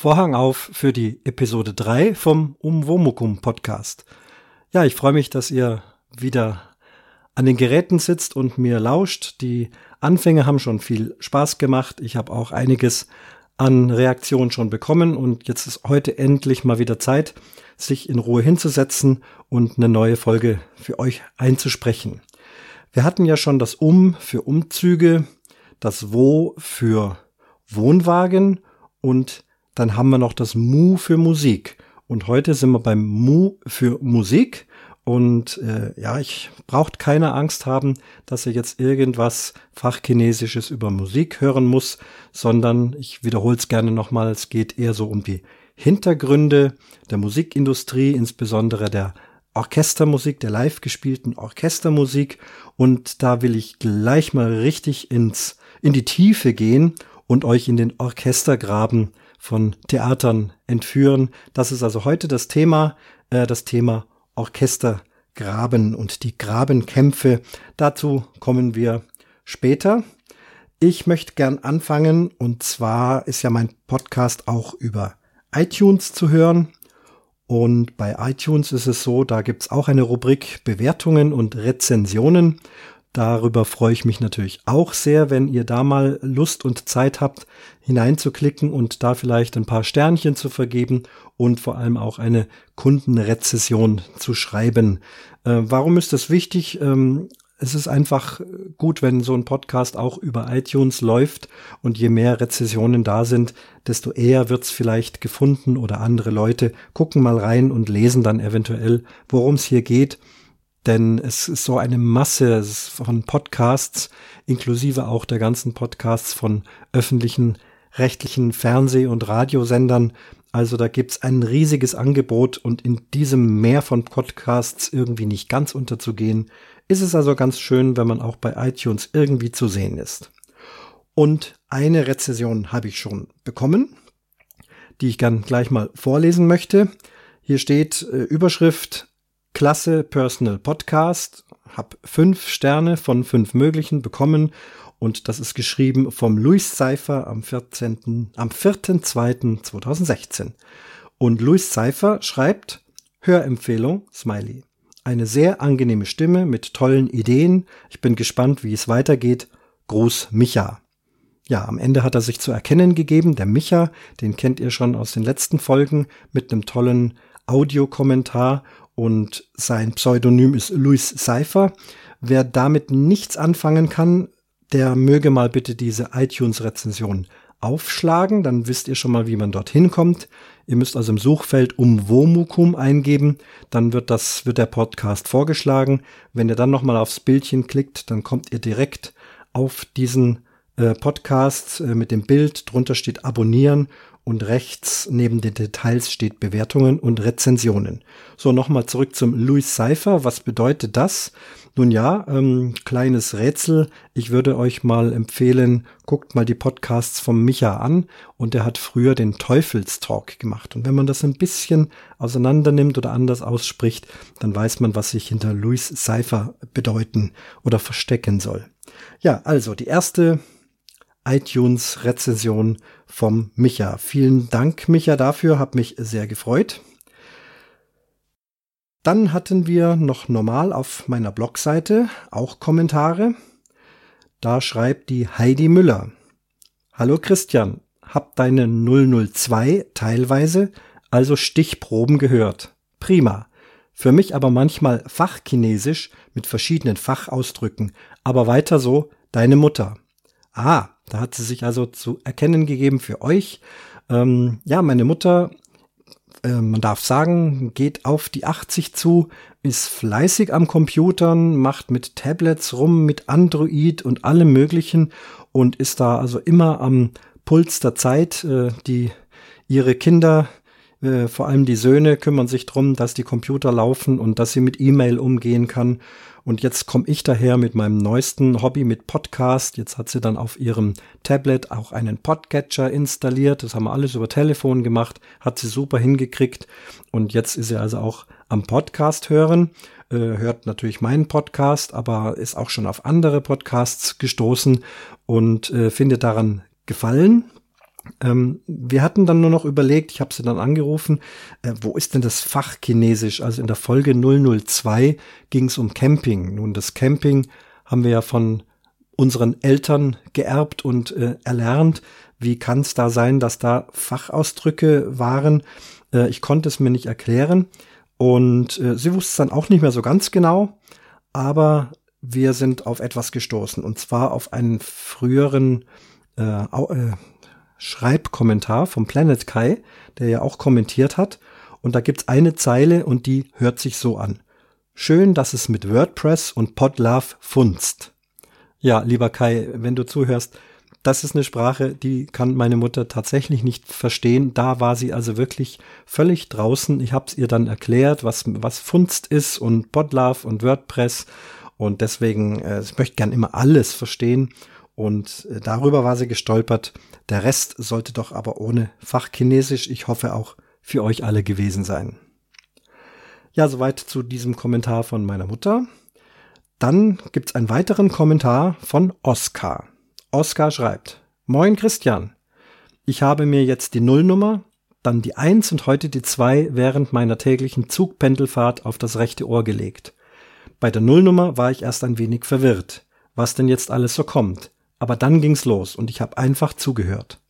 Vorhang auf für die Episode 3 vom Umwomukum Podcast. Ja, ich freue mich, dass ihr wieder an den Geräten sitzt und mir lauscht. Die Anfänge haben schon viel Spaß gemacht. Ich habe auch einiges an Reaktionen schon bekommen und jetzt ist heute endlich mal wieder Zeit, sich in Ruhe hinzusetzen und eine neue Folge für euch einzusprechen. Wir hatten ja schon das Um für Umzüge, das Wo für Wohnwagen und dann haben wir noch das Mu für Musik. Und heute sind wir beim Mu für Musik. Und äh, ja, ich braucht keine Angst haben, dass ihr jetzt irgendwas Fachchinesisches über Musik hören muss, sondern ich wiederhole es gerne nochmal, es geht eher so um die Hintergründe der Musikindustrie, insbesondere der Orchestermusik, der live gespielten Orchestermusik. Und da will ich gleich mal richtig ins, in die Tiefe gehen und euch in den Orchestergraben von Theatern entführen. Das ist also heute das Thema, äh, das Thema Orchestergraben und die Grabenkämpfe. Dazu kommen wir später. Ich möchte gern anfangen und zwar ist ja mein Podcast auch über iTunes zu hören. Und bei iTunes ist es so, da gibt's auch eine Rubrik Bewertungen und Rezensionen. Darüber freue ich mich natürlich auch sehr, wenn ihr da mal Lust und Zeit habt, hineinzuklicken und da vielleicht ein paar Sternchen zu vergeben und vor allem auch eine Kundenrezession zu schreiben. Äh, warum ist das wichtig? Ähm, es ist einfach gut, wenn so ein Podcast auch über iTunes läuft und je mehr Rezessionen da sind, desto eher wird's vielleicht gefunden oder andere Leute gucken mal rein und lesen dann eventuell, worum es hier geht denn es ist so eine Masse von Podcasts, inklusive auch der ganzen Podcasts von öffentlichen rechtlichen Fernseh- und Radiosendern. Also da gibt's ein riesiges Angebot und in diesem Meer von Podcasts irgendwie nicht ganz unterzugehen, ist es also ganz schön, wenn man auch bei iTunes irgendwie zu sehen ist. Und eine Rezession habe ich schon bekommen, die ich gern gleich mal vorlesen möchte. Hier steht äh, Überschrift Klasse Personal Podcast. Hab fünf Sterne von fünf möglichen bekommen und das ist geschrieben vom Luis Seifer am 14. am 4.2.2016. Und Luis Seifer schreibt Hörempfehlung Smiley. Eine sehr angenehme Stimme mit tollen Ideen. Ich bin gespannt, wie es weitergeht. Gruß Micha. Ja, am Ende hat er sich zu erkennen gegeben. Der Micha, den kennt ihr schon aus den letzten Folgen mit einem tollen Audiokommentar und sein Pseudonym ist Louis Seifer. Wer damit nichts anfangen kann, der möge mal bitte diese iTunes-Rezension aufschlagen, dann wisst ihr schon mal, wie man dorthin kommt. Ihr müsst also im Suchfeld um Womukum eingeben, dann wird das, wird der Podcast vorgeschlagen. Wenn ihr dann nochmal aufs Bildchen klickt, dann kommt ihr direkt auf diesen äh, Podcast äh, mit dem Bild. Drunter steht Abonnieren und rechts neben den Details steht Bewertungen und Rezensionen. So, nochmal zurück zum Louis Cypher. Was bedeutet das? Nun ja, ähm, kleines Rätsel. Ich würde euch mal empfehlen, guckt mal die Podcasts vom Micha an. Und er hat früher den Teufelstalk gemacht. Und wenn man das ein bisschen auseinander nimmt oder anders ausspricht, dann weiß man, was sich hinter Louis Cypher bedeuten oder verstecken soll. Ja, also die erste iTunes-Rezension vom Micha. Vielen Dank, Micha, dafür, hat mich sehr gefreut. Dann hatten wir noch normal auf meiner Blogseite auch Kommentare. Da schreibt die Heidi Müller. Hallo Christian, hab deine 002 teilweise, also Stichproben gehört. Prima. Für mich aber manchmal Fachchinesisch mit verschiedenen Fachausdrücken. Aber weiter so, deine Mutter. Ah, da hat sie sich also zu erkennen gegeben für euch. Ähm, ja, meine Mutter, äh, man darf sagen, geht auf die 80 zu, ist fleißig am Computern, macht mit Tablets rum, mit Android und allem Möglichen und ist da also immer am Puls der Zeit. Äh, die ihre Kinder äh, vor allem die Söhne kümmern sich drum, dass die Computer laufen und dass sie mit E-Mail umgehen kann. Und jetzt komme ich daher mit meinem neuesten Hobby mit Podcast. Jetzt hat sie dann auf ihrem Tablet auch einen Podcatcher installiert. Das haben wir alles über Telefon gemacht, hat sie super hingekriegt. Und jetzt ist sie also auch am Podcast hören. Äh, hört natürlich meinen Podcast, aber ist auch schon auf andere Podcasts gestoßen und äh, findet daran Gefallen. Ähm, wir hatten dann nur noch überlegt, ich habe sie dann angerufen, äh, wo ist denn das Fach Chinesisch? Also in der Folge 002 ging es um Camping. Nun, das Camping haben wir ja von unseren Eltern geerbt und äh, erlernt. Wie kann es da sein, dass da Fachausdrücke waren? Äh, ich konnte es mir nicht erklären und äh, sie wusste es dann auch nicht mehr so ganz genau, aber wir sind auf etwas gestoßen und zwar auf einen früheren äh, äh, Schreibkommentar vom Planet Kai, der ja auch kommentiert hat. Und da gibt's eine Zeile und die hört sich so an. Schön, dass es mit WordPress und Podlove funzt. Ja, lieber Kai, wenn du zuhörst, das ist eine Sprache, die kann meine Mutter tatsächlich nicht verstehen. Da war sie also wirklich völlig draußen. Ich habe es ihr dann erklärt, was, was Funst ist und Podlove und WordPress. Und deswegen, äh, ich möchte gern immer alles verstehen. Und äh, darüber war sie gestolpert. Der Rest sollte doch aber ohne Fachchinesisch, ich hoffe auch für euch alle gewesen sein. Ja, soweit zu diesem Kommentar von meiner Mutter. Dann gibt's einen weiteren Kommentar von Oskar. Oskar schreibt, Moin Christian, ich habe mir jetzt die Nullnummer, dann die Eins und heute die Zwei während meiner täglichen Zugpendelfahrt auf das rechte Ohr gelegt. Bei der Nullnummer war ich erst ein wenig verwirrt, was denn jetzt alles so kommt. Aber dann ging's los und ich habe einfach zugehört.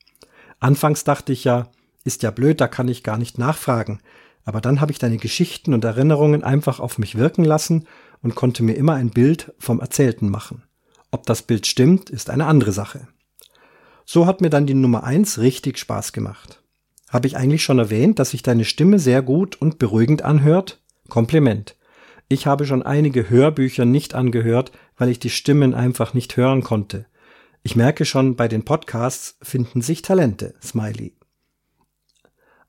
Anfangs dachte ich ja, ist ja blöd, da kann ich gar nicht nachfragen. Aber dann habe ich deine Geschichten und Erinnerungen einfach auf mich wirken lassen und konnte mir immer ein Bild vom Erzählten machen. Ob das Bild stimmt, ist eine andere Sache. So hat mir dann die Nummer eins richtig Spaß gemacht. Habe ich eigentlich schon erwähnt, dass sich deine Stimme sehr gut und beruhigend anhört? Kompliment. Ich habe schon einige Hörbücher nicht angehört, weil ich die Stimmen einfach nicht hören konnte. Ich merke schon, bei den Podcasts finden sich Talente. Smiley.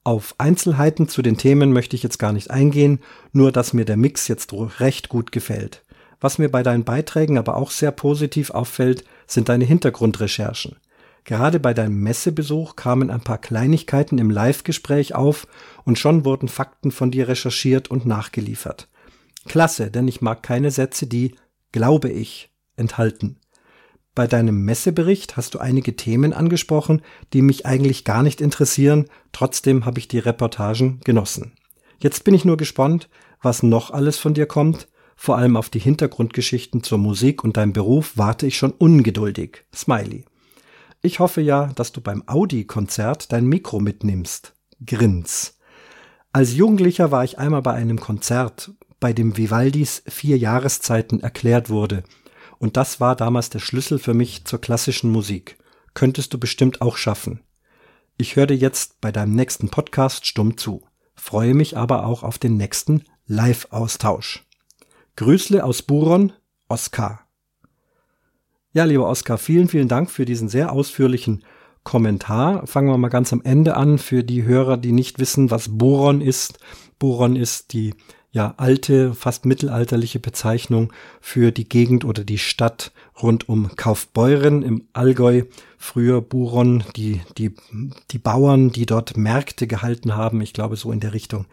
Auf Einzelheiten zu den Themen möchte ich jetzt gar nicht eingehen, nur dass mir der Mix jetzt recht gut gefällt. Was mir bei deinen Beiträgen aber auch sehr positiv auffällt, sind deine Hintergrundrecherchen. Gerade bei deinem Messebesuch kamen ein paar Kleinigkeiten im Live-Gespräch auf und schon wurden Fakten von dir recherchiert und nachgeliefert. Klasse, denn ich mag keine Sätze, die glaube ich enthalten. Bei deinem Messebericht hast du einige Themen angesprochen, die mich eigentlich gar nicht interessieren, trotzdem habe ich die Reportagen genossen. Jetzt bin ich nur gespannt, was noch alles von dir kommt, vor allem auf die Hintergrundgeschichten zur Musik und deinem Beruf warte ich schon ungeduldig. Smiley. Ich hoffe ja, dass du beim Audi-Konzert dein Mikro mitnimmst. Grins. Als Jugendlicher war ich einmal bei einem Konzert, bei dem Vivaldis vier Jahreszeiten erklärt wurde – und das war damals der Schlüssel für mich zur klassischen Musik. Könntest du bestimmt auch schaffen. Ich höre dir jetzt bei deinem nächsten Podcast stumm zu, freue mich aber auch auf den nächsten Live-Austausch. Grüßle aus Buron, Oskar. Ja, lieber Oskar, vielen, vielen Dank für diesen sehr ausführlichen Kommentar. Fangen wir mal ganz am Ende an für die Hörer, die nicht wissen, was Boron ist. Boron ist die ja alte, fast mittelalterliche Bezeichnung für die Gegend oder die Stadt rund um Kaufbeuren im Allgäu. Früher Buron, die, die, die Bauern, die dort Märkte gehalten haben. Ich glaube, so in der Richtung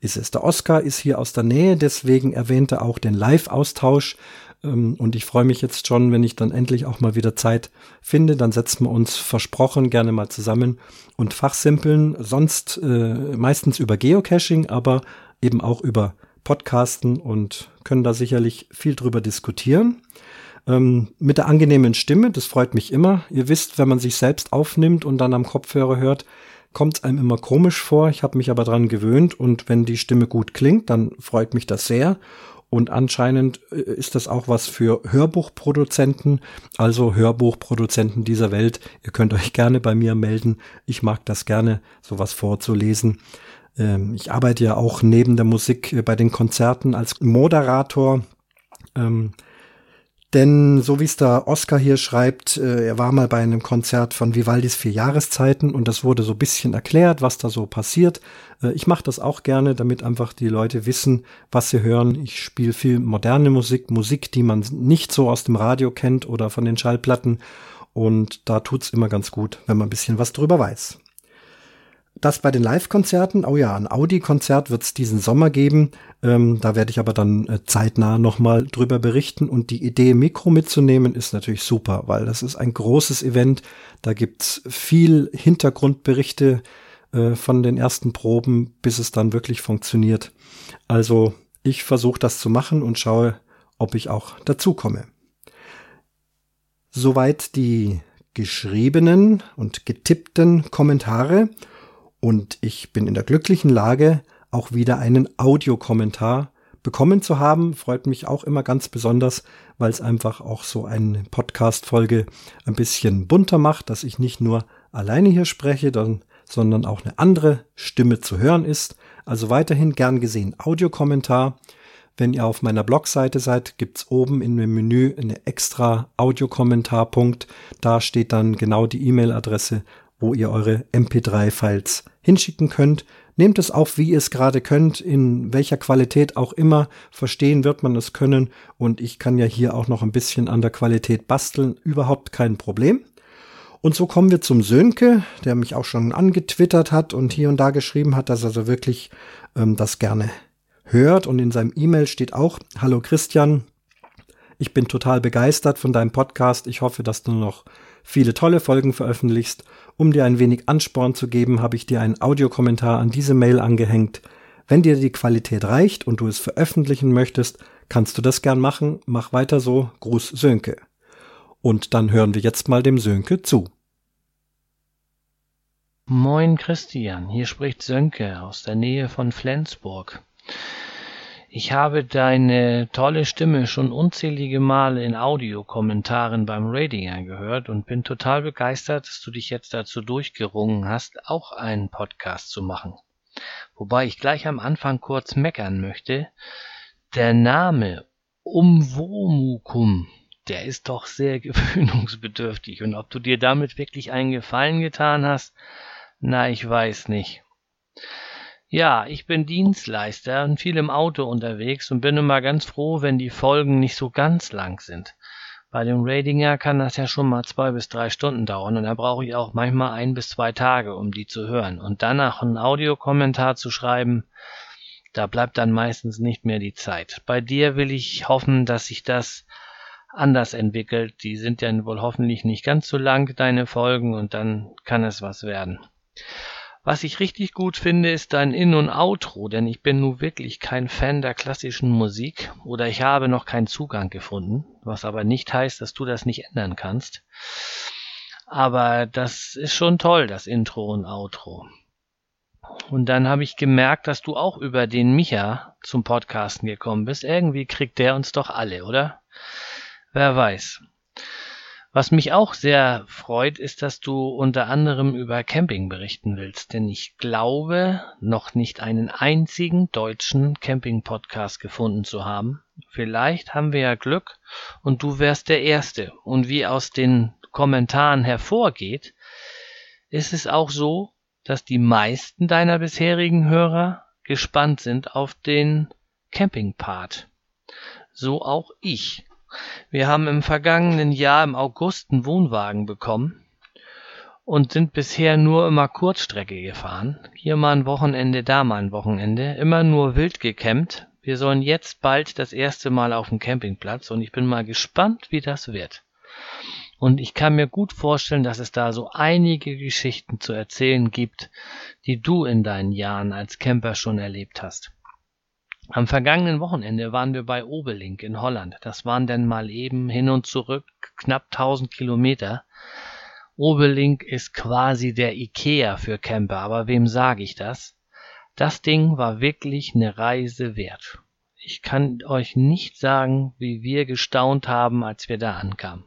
ist es. Der Oscar ist hier aus der Nähe, deswegen erwähnte auch den Live-Austausch. Ähm, und ich freue mich jetzt schon, wenn ich dann endlich auch mal wieder Zeit finde. Dann setzen wir uns versprochen gerne mal zusammen und fachsimpeln. Sonst äh, meistens über Geocaching, aber eben auch über Podcasten und können da sicherlich viel drüber diskutieren. Ähm, mit der angenehmen Stimme, das freut mich immer. Ihr wisst, wenn man sich selbst aufnimmt und dann am Kopfhörer hört, kommt es einem immer komisch vor. Ich habe mich aber dran gewöhnt und wenn die Stimme gut klingt, dann freut mich das sehr. Und anscheinend äh, ist das auch was für Hörbuchproduzenten, also Hörbuchproduzenten dieser Welt. Ihr könnt euch gerne bei mir melden. Ich mag das gerne, sowas vorzulesen. Ähm, ich arbeite ja auch neben der Musik äh, bei den Konzerten als Moderator. Ähm, denn so wie es der Oscar hier schreibt, äh, er war mal bei einem Konzert von Vivaldis vier Jahreszeiten und das wurde so bisschen erklärt, was da so passiert. Äh, ich mache das auch gerne, damit einfach die Leute wissen, was sie hören. Ich spiele viel moderne Musik, Musik, die man nicht so aus dem Radio kennt oder von den Schallplatten. Und da tut's immer ganz gut, wenn man ein bisschen was drüber weiß. Das bei den Live-Konzerten, oh ja, ein Audi-Konzert wird es diesen Sommer geben. Ähm, da werde ich aber dann äh, zeitnah nochmal drüber berichten. Und die Idee, Mikro mitzunehmen, ist natürlich super, weil das ist ein großes Event. Da gibt's viel Hintergrundberichte äh, von den ersten Proben, bis es dann wirklich funktioniert. Also ich versuche das zu machen und schaue, ob ich auch dazu komme. Soweit die geschriebenen und getippten Kommentare und ich bin in der glücklichen Lage, auch wieder einen Audiokommentar bekommen zu haben. Freut mich auch immer ganz besonders, weil es einfach auch so eine Podcast-Folge ein bisschen bunter macht, dass ich nicht nur alleine hier spreche, dann, sondern auch eine andere Stimme zu hören ist. Also weiterhin gern gesehen Audiokommentar. Wenn ihr auf meiner Blogseite seid, gibt's oben in dem Menü eine extra Audiokommentarpunkt. Da steht dann genau die E-Mail-Adresse, wo ihr eure MP3-Files hinschicken könnt. Nehmt es auf, wie ihr es gerade könnt, in welcher Qualität auch immer. Verstehen wird man es können. Und ich kann ja hier auch noch ein bisschen an der Qualität basteln. Überhaupt kein Problem. Und so kommen wir zum Sönke, der mich auch schon angetwittert hat und hier und da geschrieben hat, dass er so wirklich ähm, das gerne hört. Und in seinem E-Mail steht auch, Hallo Christian, ich bin total begeistert von deinem Podcast. Ich hoffe, dass du noch viele tolle Folgen veröffentlichst. Um dir ein wenig Ansporn zu geben, habe ich dir einen Audiokommentar an diese Mail angehängt. Wenn dir die Qualität reicht und du es veröffentlichen möchtest, kannst du das gern machen. Mach weiter so. Gruß Sönke. Und dann hören wir jetzt mal dem Sönke zu. Moin Christian, hier spricht Sönke aus der Nähe von Flensburg. Ich habe deine tolle Stimme schon unzählige Male in Audiokommentaren beim Radinger gehört und bin total begeistert, dass du dich jetzt dazu durchgerungen hast, auch einen Podcast zu machen. Wobei ich gleich am Anfang kurz meckern möchte. Der Name Umwomukum, der ist doch sehr gewöhnungsbedürftig und ob du dir damit wirklich einen Gefallen getan hast, na, ich weiß nicht. Ja, ich bin Dienstleister und viel im Auto unterwegs und bin immer ganz froh, wenn die Folgen nicht so ganz lang sind. Bei dem Radinger kann das ja schon mal zwei bis drei Stunden dauern und da brauche ich auch manchmal ein bis zwei Tage, um die zu hören. Und danach einen Audiokommentar zu schreiben, da bleibt dann meistens nicht mehr die Zeit. Bei dir will ich hoffen, dass sich das anders entwickelt. Die sind ja wohl hoffentlich nicht ganz so lang, deine Folgen, und dann kann es was werden. Was ich richtig gut finde, ist dein In- und Outro, denn ich bin nun wirklich kein Fan der klassischen Musik oder ich habe noch keinen Zugang gefunden, was aber nicht heißt, dass du das nicht ändern kannst. Aber das ist schon toll, das Intro und Outro. Und dann habe ich gemerkt, dass du auch über den Micha zum Podcasten gekommen bist. Irgendwie kriegt der uns doch alle, oder? Wer weiß. Was mich auch sehr freut, ist, dass du unter anderem über Camping berichten willst, denn ich glaube, noch nicht einen einzigen deutschen Camping-Podcast gefunden zu haben. Vielleicht haben wir ja Glück und du wärst der Erste. Und wie aus den Kommentaren hervorgeht, ist es auch so, dass die meisten deiner bisherigen Hörer gespannt sind auf den Camping-Part. So auch ich. Wir haben im vergangenen Jahr im August einen Wohnwagen bekommen und sind bisher nur immer Kurzstrecke gefahren. Hier mal ein Wochenende, da mal ein Wochenende. Immer nur wild gecampt. Wir sollen jetzt bald das erste Mal auf dem Campingplatz und ich bin mal gespannt, wie das wird. Und ich kann mir gut vorstellen, dass es da so einige Geschichten zu erzählen gibt, die du in deinen Jahren als Camper schon erlebt hast. Am vergangenen Wochenende waren wir bei Obelink in Holland. Das waren dann mal eben hin und zurück knapp 1000 Kilometer. Obelink ist quasi der Ikea für Camper, aber wem sage ich das? Das Ding war wirklich eine Reise wert. Ich kann euch nicht sagen, wie wir gestaunt haben, als wir da ankamen.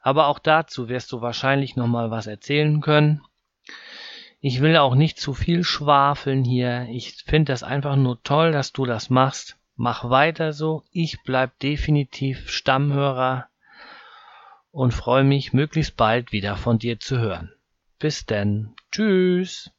Aber auch dazu wirst du wahrscheinlich noch mal was erzählen können. Ich will auch nicht zu viel schwafeln hier. Ich finde das einfach nur toll, dass du das machst. Mach weiter so. Ich bleib definitiv Stammhörer und freue mich möglichst bald wieder von dir zu hören. Bis denn. Tschüss.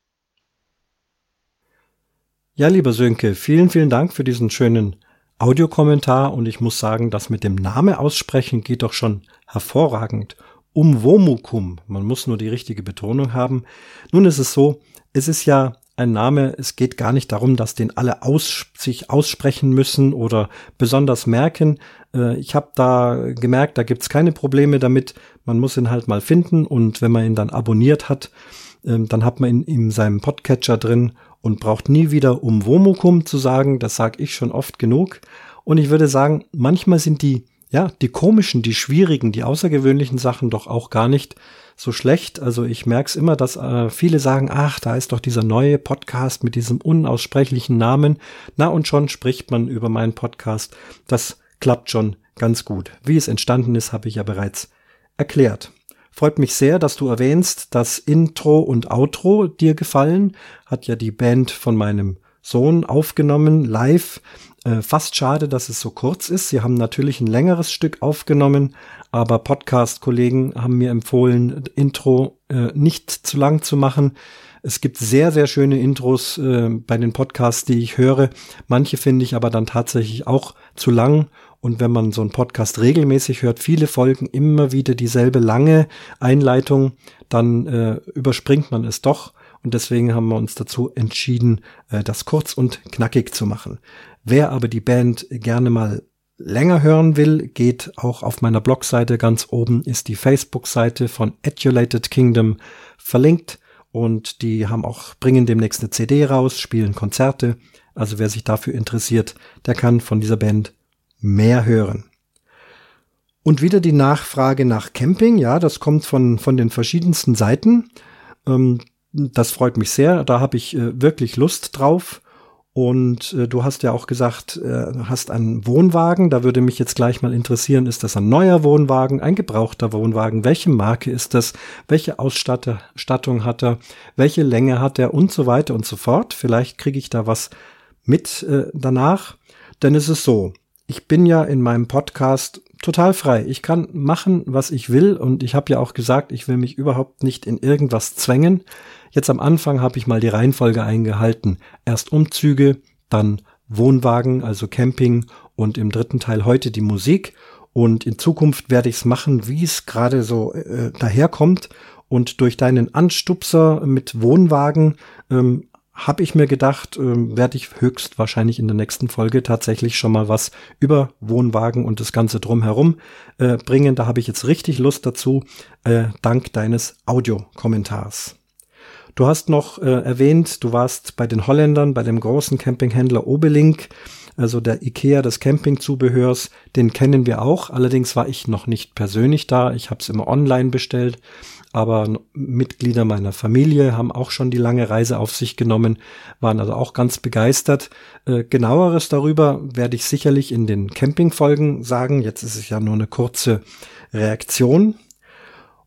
Ja, lieber Sönke, vielen, vielen Dank für diesen schönen Audiokommentar und ich muss sagen, das mit dem Name aussprechen geht doch schon hervorragend. Umwomukum. Man muss nur die richtige Betonung haben. Nun ist es so, es ist ja ein Name, es geht gar nicht darum, dass den alle aus, sich aussprechen müssen oder besonders merken. Äh, ich habe da gemerkt, da gibt's keine Probleme damit. Man muss ihn halt mal finden und wenn man ihn dann abonniert hat, äh, dann hat man ihn in seinem Podcatcher drin und braucht nie wieder um Womukum zu sagen. Das sage ich schon oft genug. Und ich würde sagen, manchmal sind die ja, die komischen, die schwierigen, die außergewöhnlichen Sachen doch auch gar nicht so schlecht. Also ich merke es immer, dass äh, viele sagen, ach, da ist doch dieser neue Podcast mit diesem unaussprechlichen Namen. Na und schon spricht man über meinen Podcast. Das klappt schon ganz gut. Wie es entstanden ist, habe ich ja bereits erklärt. Freut mich sehr, dass du erwähnst, dass Intro und Outro dir gefallen. Hat ja die Band von meinem Sohn aufgenommen, live. Äh, fast schade, dass es so kurz ist. Sie haben natürlich ein längeres Stück aufgenommen, aber Podcast-Kollegen haben mir empfohlen, Intro äh, nicht zu lang zu machen. Es gibt sehr, sehr schöne Intros äh, bei den Podcasts, die ich höre. Manche finde ich aber dann tatsächlich auch zu lang. Und wenn man so einen Podcast regelmäßig hört, viele Folgen immer wieder dieselbe lange Einleitung, dann äh, überspringt man es doch. Und deswegen haben wir uns dazu entschieden, äh, das kurz und knackig zu machen. Wer aber die Band gerne mal länger hören will, geht auch auf meiner Blogseite. Ganz oben ist die Facebook-Seite von Adulated Kingdom verlinkt und die haben auch, bringen demnächst eine CD raus, spielen Konzerte. Also wer sich dafür interessiert, der kann von dieser Band mehr hören. Und wieder die Nachfrage nach Camping, ja, das kommt von, von den verschiedensten Seiten. Ähm, das freut mich sehr, da habe ich äh, wirklich Lust drauf. Und äh, du hast ja auch gesagt, äh, hast einen Wohnwagen. Da würde mich jetzt gleich mal interessieren, ist das ein neuer Wohnwagen, ein gebrauchter Wohnwagen? Welche Marke ist das? Welche Ausstattung hat er? Welche Länge hat er? Und so weiter und so fort. Vielleicht kriege ich da was mit äh, danach. Denn es ist so, ich bin ja in meinem Podcast total frei. Ich kann machen, was ich will. Und ich habe ja auch gesagt, ich will mich überhaupt nicht in irgendwas zwängen. Jetzt am Anfang habe ich mal die Reihenfolge eingehalten. Erst Umzüge, dann Wohnwagen, also Camping und im dritten Teil heute die Musik. Und in Zukunft werde ich es machen, wie es gerade so äh, daherkommt. Und durch deinen Anstupser mit Wohnwagen ähm, habe ich mir gedacht, äh, werde ich höchstwahrscheinlich in der nächsten Folge tatsächlich schon mal was über Wohnwagen und das Ganze drumherum äh, bringen. Da habe ich jetzt richtig Lust dazu, äh, dank deines Audiokommentars. Du hast noch äh, erwähnt, du warst bei den Holländern, bei dem großen Campinghändler Obelink, also der Ikea des Campingzubehörs, den kennen wir auch. Allerdings war ich noch nicht persönlich da. Ich habe es immer online bestellt. Aber Mitglieder meiner Familie haben auch schon die lange Reise auf sich genommen, waren also auch ganz begeistert. Äh, genaueres darüber werde ich sicherlich in den Campingfolgen sagen. Jetzt ist es ja nur eine kurze Reaktion.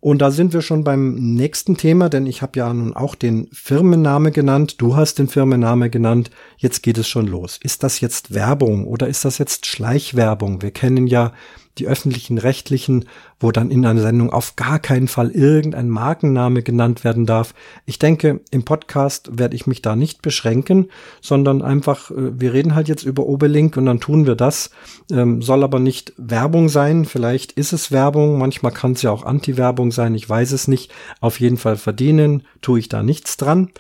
Und da sind wir schon beim nächsten Thema, denn ich habe ja nun auch den Firmenname genannt, du hast den Firmenname genannt, jetzt geht es schon los. Ist das jetzt Werbung oder ist das jetzt Schleichwerbung? Wir kennen ja die öffentlichen Rechtlichen, wo dann in einer Sendung auf gar keinen Fall irgendein Markenname genannt werden darf. Ich denke, im Podcast werde ich mich da nicht beschränken, sondern einfach, äh, wir reden halt jetzt über Obelink und dann tun wir das. Ähm, soll aber nicht Werbung sein. Vielleicht ist es Werbung, manchmal kann es ja auch Anti-Werbung sein, ich weiß es nicht. Auf jeden Fall verdienen tue ich da nichts dran.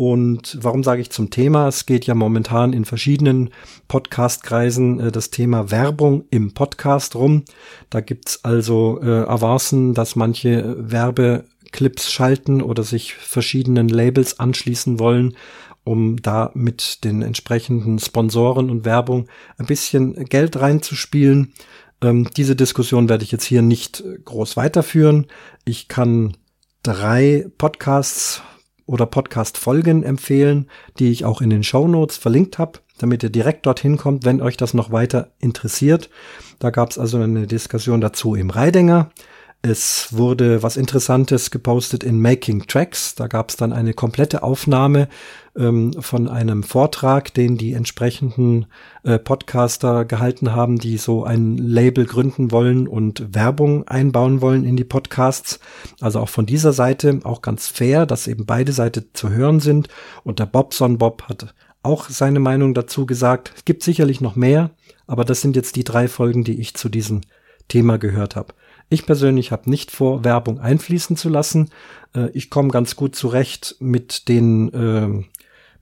Und warum sage ich zum Thema? Es geht ja momentan in verschiedenen Podcast-Kreisen äh, das Thema Werbung im Podcast rum. Da gibt's also äh, Avancen, dass manche Werbeclips schalten oder sich verschiedenen Labels anschließen wollen, um da mit den entsprechenden Sponsoren und Werbung ein bisschen Geld reinzuspielen. Ähm, diese Diskussion werde ich jetzt hier nicht groß weiterführen. Ich kann drei Podcasts oder Podcast-Folgen empfehlen, die ich auch in den Show verlinkt habe, damit ihr direkt dorthin kommt, wenn euch das noch weiter interessiert. Da gab es also eine Diskussion dazu im Reidinger. Es wurde was Interessantes gepostet in Making Tracks. Da gab es dann eine komplette Aufnahme ähm, von einem Vortrag, den die entsprechenden äh, Podcaster gehalten haben, die so ein Label gründen wollen und Werbung einbauen wollen in die Podcasts. Also auch von dieser Seite auch ganz fair, dass eben beide Seiten zu hören sind. Und der Bobson Bob hat auch seine Meinung dazu gesagt. Es gibt sicherlich noch mehr, aber das sind jetzt die drei Folgen, die ich zu diesem Thema gehört habe. Ich persönlich habe nicht vor, Werbung einfließen zu lassen. Äh, ich komme ganz gut zurecht mit den äh,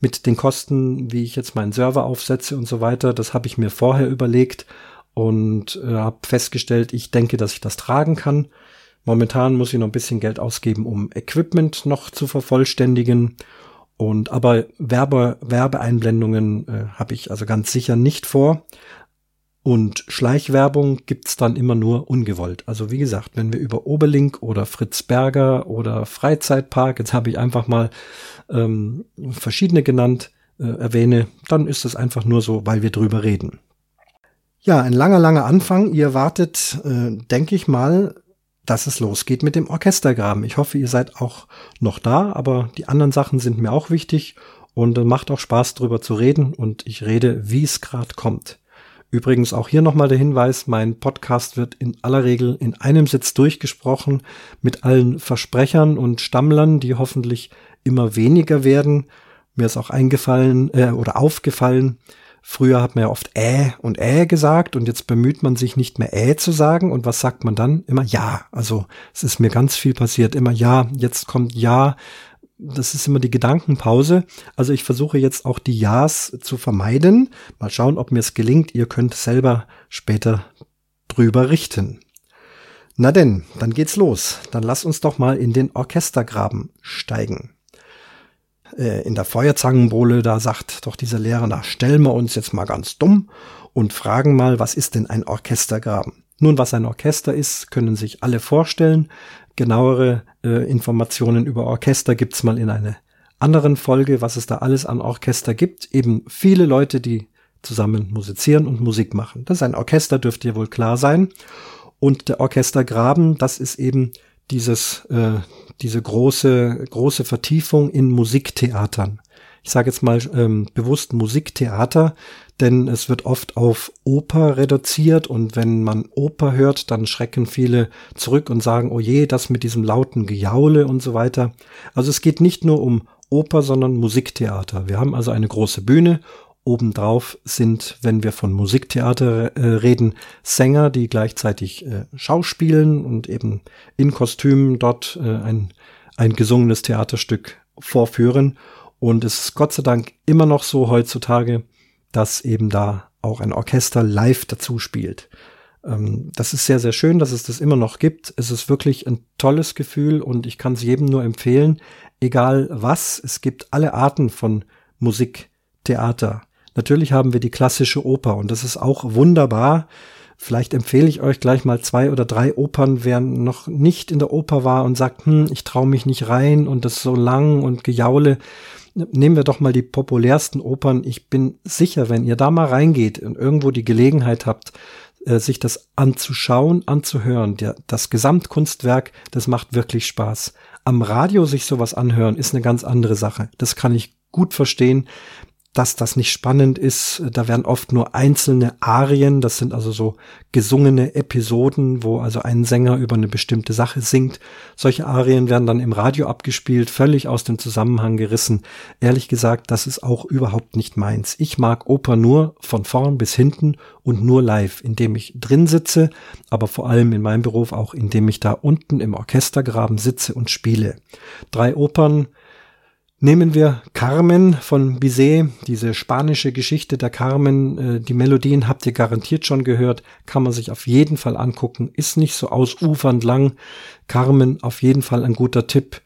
mit den Kosten, wie ich jetzt meinen Server aufsetze und so weiter. Das habe ich mir vorher überlegt und äh, habe festgestellt, ich denke, dass ich das tragen kann. Momentan muss ich noch ein bisschen Geld ausgeben, um Equipment noch zu vervollständigen. Und aber Werbe, Werbeeinblendungen äh, habe ich also ganz sicher nicht vor. Und Schleichwerbung gibt's dann immer nur ungewollt. Also wie gesagt, wenn wir über Oberlink oder Fritz Berger oder Freizeitpark, jetzt habe ich einfach mal ähm, verschiedene genannt, äh, erwähne, dann ist es einfach nur so, weil wir drüber reden. Ja, ein langer, langer Anfang. Ihr wartet, äh, denke ich mal, dass es losgeht mit dem Orchestergraben. Ich hoffe, ihr seid auch noch da, aber die anderen Sachen sind mir auch wichtig und macht auch Spaß drüber zu reden und ich rede, wie es gerade kommt. Übrigens auch hier nochmal der Hinweis, mein Podcast wird in aller Regel in einem Sitz durchgesprochen mit allen Versprechern und Stammlern, die hoffentlich immer weniger werden. Mir ist auch eingefallen äh, oder aufgefallen, Früher hat man ja oft äh und äh gesagt und jetzt bemüht man sich nicht mehr äh zu sagen. Und was sagt man dann? Immer ja. Also es ist mir ganz viel passiert. Immer ja, jetzt kommt ja. Das ist immer die Gedankenpause. Also ich versuche jetzt auch die Ja's zu vermeiden. Mal schauen, ob mir es gelingt. Ihr könnt selber später drüber richten. Na denn, dann geht's los. Dann lass uns doch mal in den Orchestergraben steigen äh, in der Feuerzangenbowle, da sagt doch dieser Lehrer, na stellen wir uns jetzt mal ganz dumm und fragen mal, was ist denn ein Orchestergraben? Nun, was ein Orchester ist, können sich alle vorstellen. Genauere äh, Informationen über Orchester gibt's mal in einer anderen Folge, was es da alles an Orchester gibt. Eben viele Leute, die zusammen musizieren und Musik machen. Das ist ein Orchester, dürfte ja wohl klar sein. Und der Orchestergraben, das ist eben dieses, äh, diese große, große Vertiefung in Musiktheatern. Ich sage jetzt mal ähm, bewusst Musiktheater, denn es wird oft auf Oper reduziert und wenn man Oper hört, dann schrecken viele zurück und sagen, oh je, das mit diesem lauten Gejaule und so weiter. Also es geht nicht nur um Oper, sondern Musiktheater. Wir haben also eine große Bühne Obendrauf sind, wenn wir von Musiktheater äh, reden, Sänger, die gleichzeitig äh, schauspielen und eben in Kostümen dort äh, ein, ein gesungenes Theaterstück vorführen. Und es ist Gott sei Dank immer noch so heutzutage, dass eben da auch ein Orchester live dazu spielt. Ähm, das ist sehr, sehr schön, dass es das immer noch gibt. Es ist wirklich ein tolles Gefühl und ich kann es jedem nur empfehlen, egal was, es gibt alle Arten von Musiktheater. Natürlich haben wir die klassische Oper und das ist auch wunderbar. Vielleicht empfehle ich euch gleich mal zwei oder drei Opern, wer noch nicht in der Oper war und sagt, hm, ich traue mich nicht rein und das so lang und gejaule. Nehmen wir doch mal die populärsten Opern. Ich bin sicher, wenn ihr da mal reingeht und irgendwo die Gelegenheit habt, äh, sich das anzuschauen, anzuhören, das Gesamtkunstwerk, das macht wirklich Spaß. Am Radio sich sowas anhören, ist eine ganz andere Sache. Das kann ich gut verstehen dass das nicht spannend ist. Da werden oft nur einzelne Arien, das sind also so gesungene Episoden, wo also ein Sänger über eine bestimmte Sache singt. Solche Arien werden dann im Radio abgespielt, völlig aus dem Zusammenhang gerissen. Ehrlich gesagt, das ist auch überhaupt nicht meins. Ich mag Oper nur von vorn bis hinten und nur live, indem ich drin sitze, aber vor allem in meinem Beruf auch, indem ich da unten im Orchestergraben sitze und spiele. Drei Opern, Nehmen wir Carmen von Bizet, diese spanische Geschichte der Carmen. Äh, die Melodien habt ihr garantiert schon gehört, kann man sich auf jeden Fall angucken. Ist nicht so ausufernd lang. Carmen auf jeden Fall ein guter Tipp.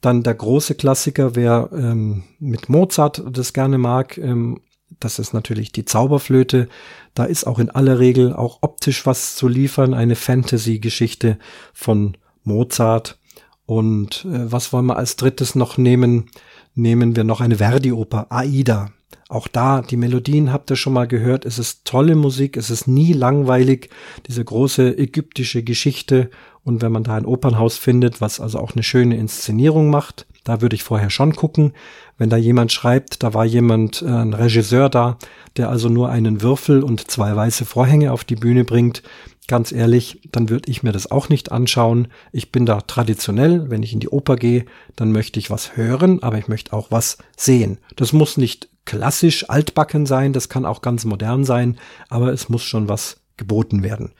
Dann der große Klassiker, wer ähm, mit Mozart das gerne mag, ähm, das ist natürlich die Zauberflöte. Da ist auch in aller Regel auch optisch was zu liefern, eine Fantasy-Geschichte von Mozart. Und äh, was wollen wir als drittes noch nehmen? Nehmen wir noch eine Verdi-Oper, Aida. Auch da, die Melodien habt ihr schon mal gehört. Es ist tolle Musik, es ist nie langweilig. Diese große ägyptische Geschichte. Und wenn man da ein Opernhaus findet, was also auch eine schöne Inszenierung macht, da würde ich vorher schon gucken. Wenn da jemand schreibt, da war jemand, äh, ein Regisseur da, der also nur einen Würfel und zwei weiße Vorhänge auf die Bühne bringt, ganz ehrlich, dann würde ich mir das auch nicht anschauen. Ich bin da traditionell, wenn ich in die Oper gehe, dann möchte ich was hören, aber ich möchte auch was sehen. Das muss nicht klassisch altbacken sein, das kann auch ganz modern sein, aber es muss schon was geboten werden.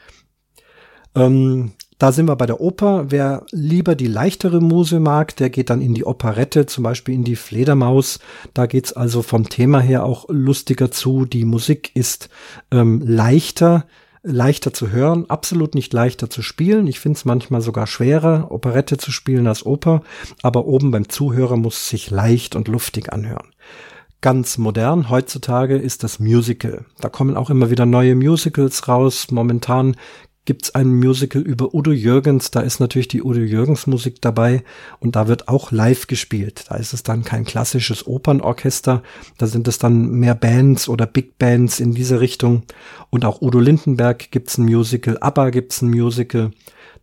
Ähm, da sind wir bei der Oper. Wer lieber die leichtere Muse mag, der geht dann in die Operette, zum Beispiel in die Fledermaus. Da geht's also vom Thema her auch lustiger zu. Die Musik ist ähm, leichter, leichter zu hören, absolut nicht leichter zu spielen. Ich finde es manchmal sogar schwerer, Operette zu spielen als Oper, aber oben beim Zuhörer muss es sich leicht und luftig anhören. Ganz modern heutzutage ist das Musical. Da kommen auch immer wieder neue Musicals raus. Momentan gibt's ein Musical über Udo Jürgens. Da ist natürlich die Udo Jürgens Musik dabei und da wird auch live gespielt. Da ist es dann kein klassisches Opernorchester. Da sind es dann mehr Bands oder Big Bands in diese Richtung. Und auch Udo Lindenberg gibt's ein Musical. ABBA gibt's ein Musical.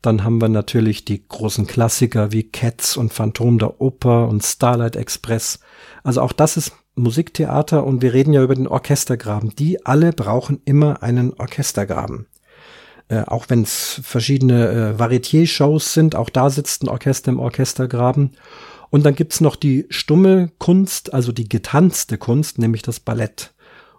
Dann haben wir natürlich die großen Klassiker wie Cats und Phantom der Oper und Starlight Express. Also auch das ist Musiktheater und wir reden ja über den Orchestergraben. Die alle brauchen immer einen Orchestergraben. Äh, auch wenn es verschiedene äh, Varieté-Shows sind, auch da sitzt ein Orchester im Orchestergraben. Und dann gibt's noch die stumme Kunst, also die getanzte Kunst, nämlich das Ballett.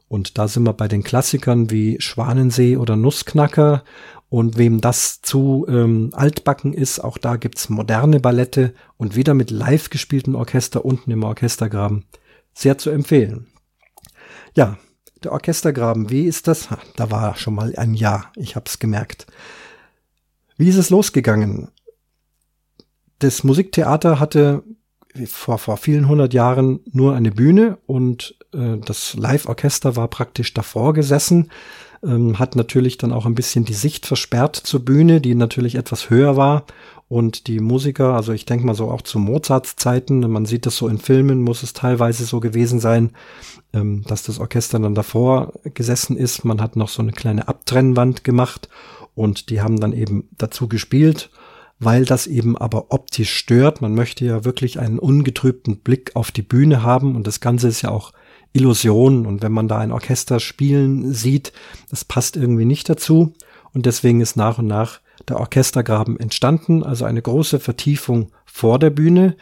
Und da sind wir bei den Klassikern wie Schwanensee oder Nussknacker. Und wem das zu ähm, altbacken ist, auch da gibt's moderne Ballette und wieder mit live gespieltem Orchester unten im Orchestergraben. Sehr zu empfehlen. Ja, der Orchestergraben, wie ist das? Da war schon mal ein Jahr, ich hab's gemerkt. Wie ist es losgegangen? Das Musiktheater hatte vor, vor vielen hundert Jahren nur eine Bühne und äh, das Live-Orchester war praktisch davor gesessen, ähm, hat natürlich dann auch ein bisschen die Sicht versperrt zur Bühne, die natürlich etwas höher war und die Musiker, also ich denke mal so auch zu Mozarts Zeiten, man sieht das so in Filmen, muss es teilweise so gewesen sein, ähm, dass das Orchester dann davor gesessen ist. Man hat noch so eine kleine Abtrennwand gemacht und die haben dann eben dazu gespielt, weil das eben aber optisch stört. Man möchte ja wirklich einen ungetrübten Blick auf die Bühne haben und das Ganze ist ja auch Illusion und wenn man da ein Orchester spielen sieht, das passt irgendwie nicht dazu und deswegen ist nach und nach der Orchestergraben entstanden, also eine große Vertiefung vor der Bühne.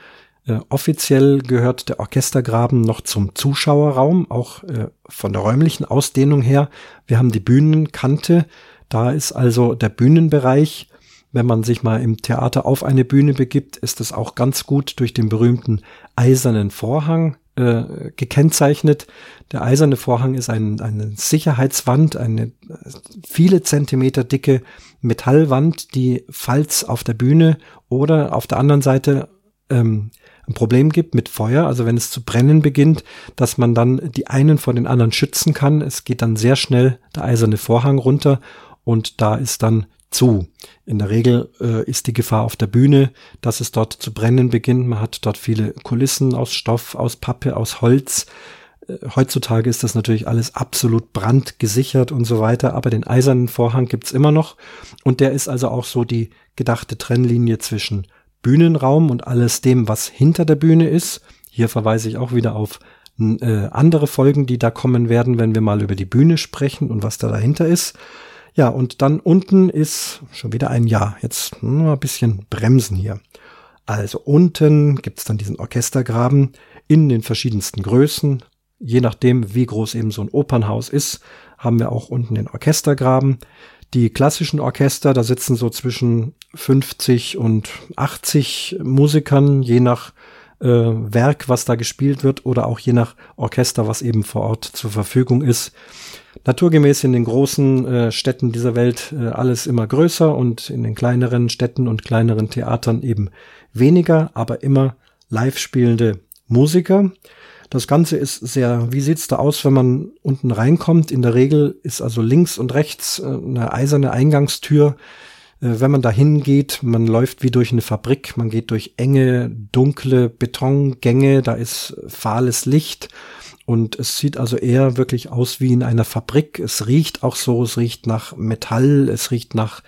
Äh, offiziell gehört der Orchestergraben noch zum Zuschauerraum, auch äh, von der räumlichen Ausdehnung her. Wir haben die Bühnenkante, da ist also der Bühnenbereich. Wenn man sich mal im Theater auf eine Bühne begibt, ist es auch ganz gut durch den berühmten eisernen Vorhang äh, gekennzeichnet. Der eiserne Vorhang ist ein, eine Sicherheitswand, eine viele Zentimeter dicke Metallwand, die falls auf der Bühne oder auf der anderen Seite ähm, ein Problem gibt mit Feuer, also wenn es zu brennen beginnt, dass man dann die einen vor den anderen schützen kann. Es geht dann sehr schnell der eiserne Vorhang runter und da ist dann zu. In der Regel äh, ist die Gefahr auf der Bühne, dass es dort zu brennen beginnt. Man hat dort viele Kulissen aus Stoff, aus Pappe, aus Holz. Äh, heutzutage ist das natürlich alles absolut brandgesichert und so weiter, aber den eisernen Vorhang gibt's immer noch und der ist also auch so die gedachte Trennlinie zwischen Bühnenraum und alles dem, was hinter der Bühne ist. Hier verweise ich auch wieder auf äh, andere Folgen, die da kommen werden, wenn wir mal über die Bühne sprechen und was da dahinter ist. Ja, und dann unten ist schon wieder ein Jahr. Jetzt nur ein bisschen bremsen hier. Also unten gibt's dann diesen Orchestergraben in den verschiedensten Größen. Je nachdem, wie groß eben so ein Opernhaus ist, haben wir auch unten den Orchestergraben. Die klassischen Orchester, da sitzen so zwischen 50 und 80 Musikern, je nach äh, Werk, was da gespielt wird, oder auch je nach Orchester, was eben vor Ort zur Verfügung ist naturgemäß in den großen äh, Städten dieser Welt äh, alles immer größer und in den kleineren Städten und kleineren Theatern eben weniger, aber immer live spielende Musiker. Das Ganze ist sehr, wie sieht's da aus, wenn man unten reinkommt? In der Regel ist also links und rechts äh, eine eiserne Eingangstür. Äh, wenn man da hingeht, man läuft wie durch eine Fabrik, man geht durch enge, dunkle Betongänge, da ist fahles Licht und es sieht also eher wirklich aus wie in einer Fabrik. Es riecht auch so, es riecht nach Metall, es riecht nach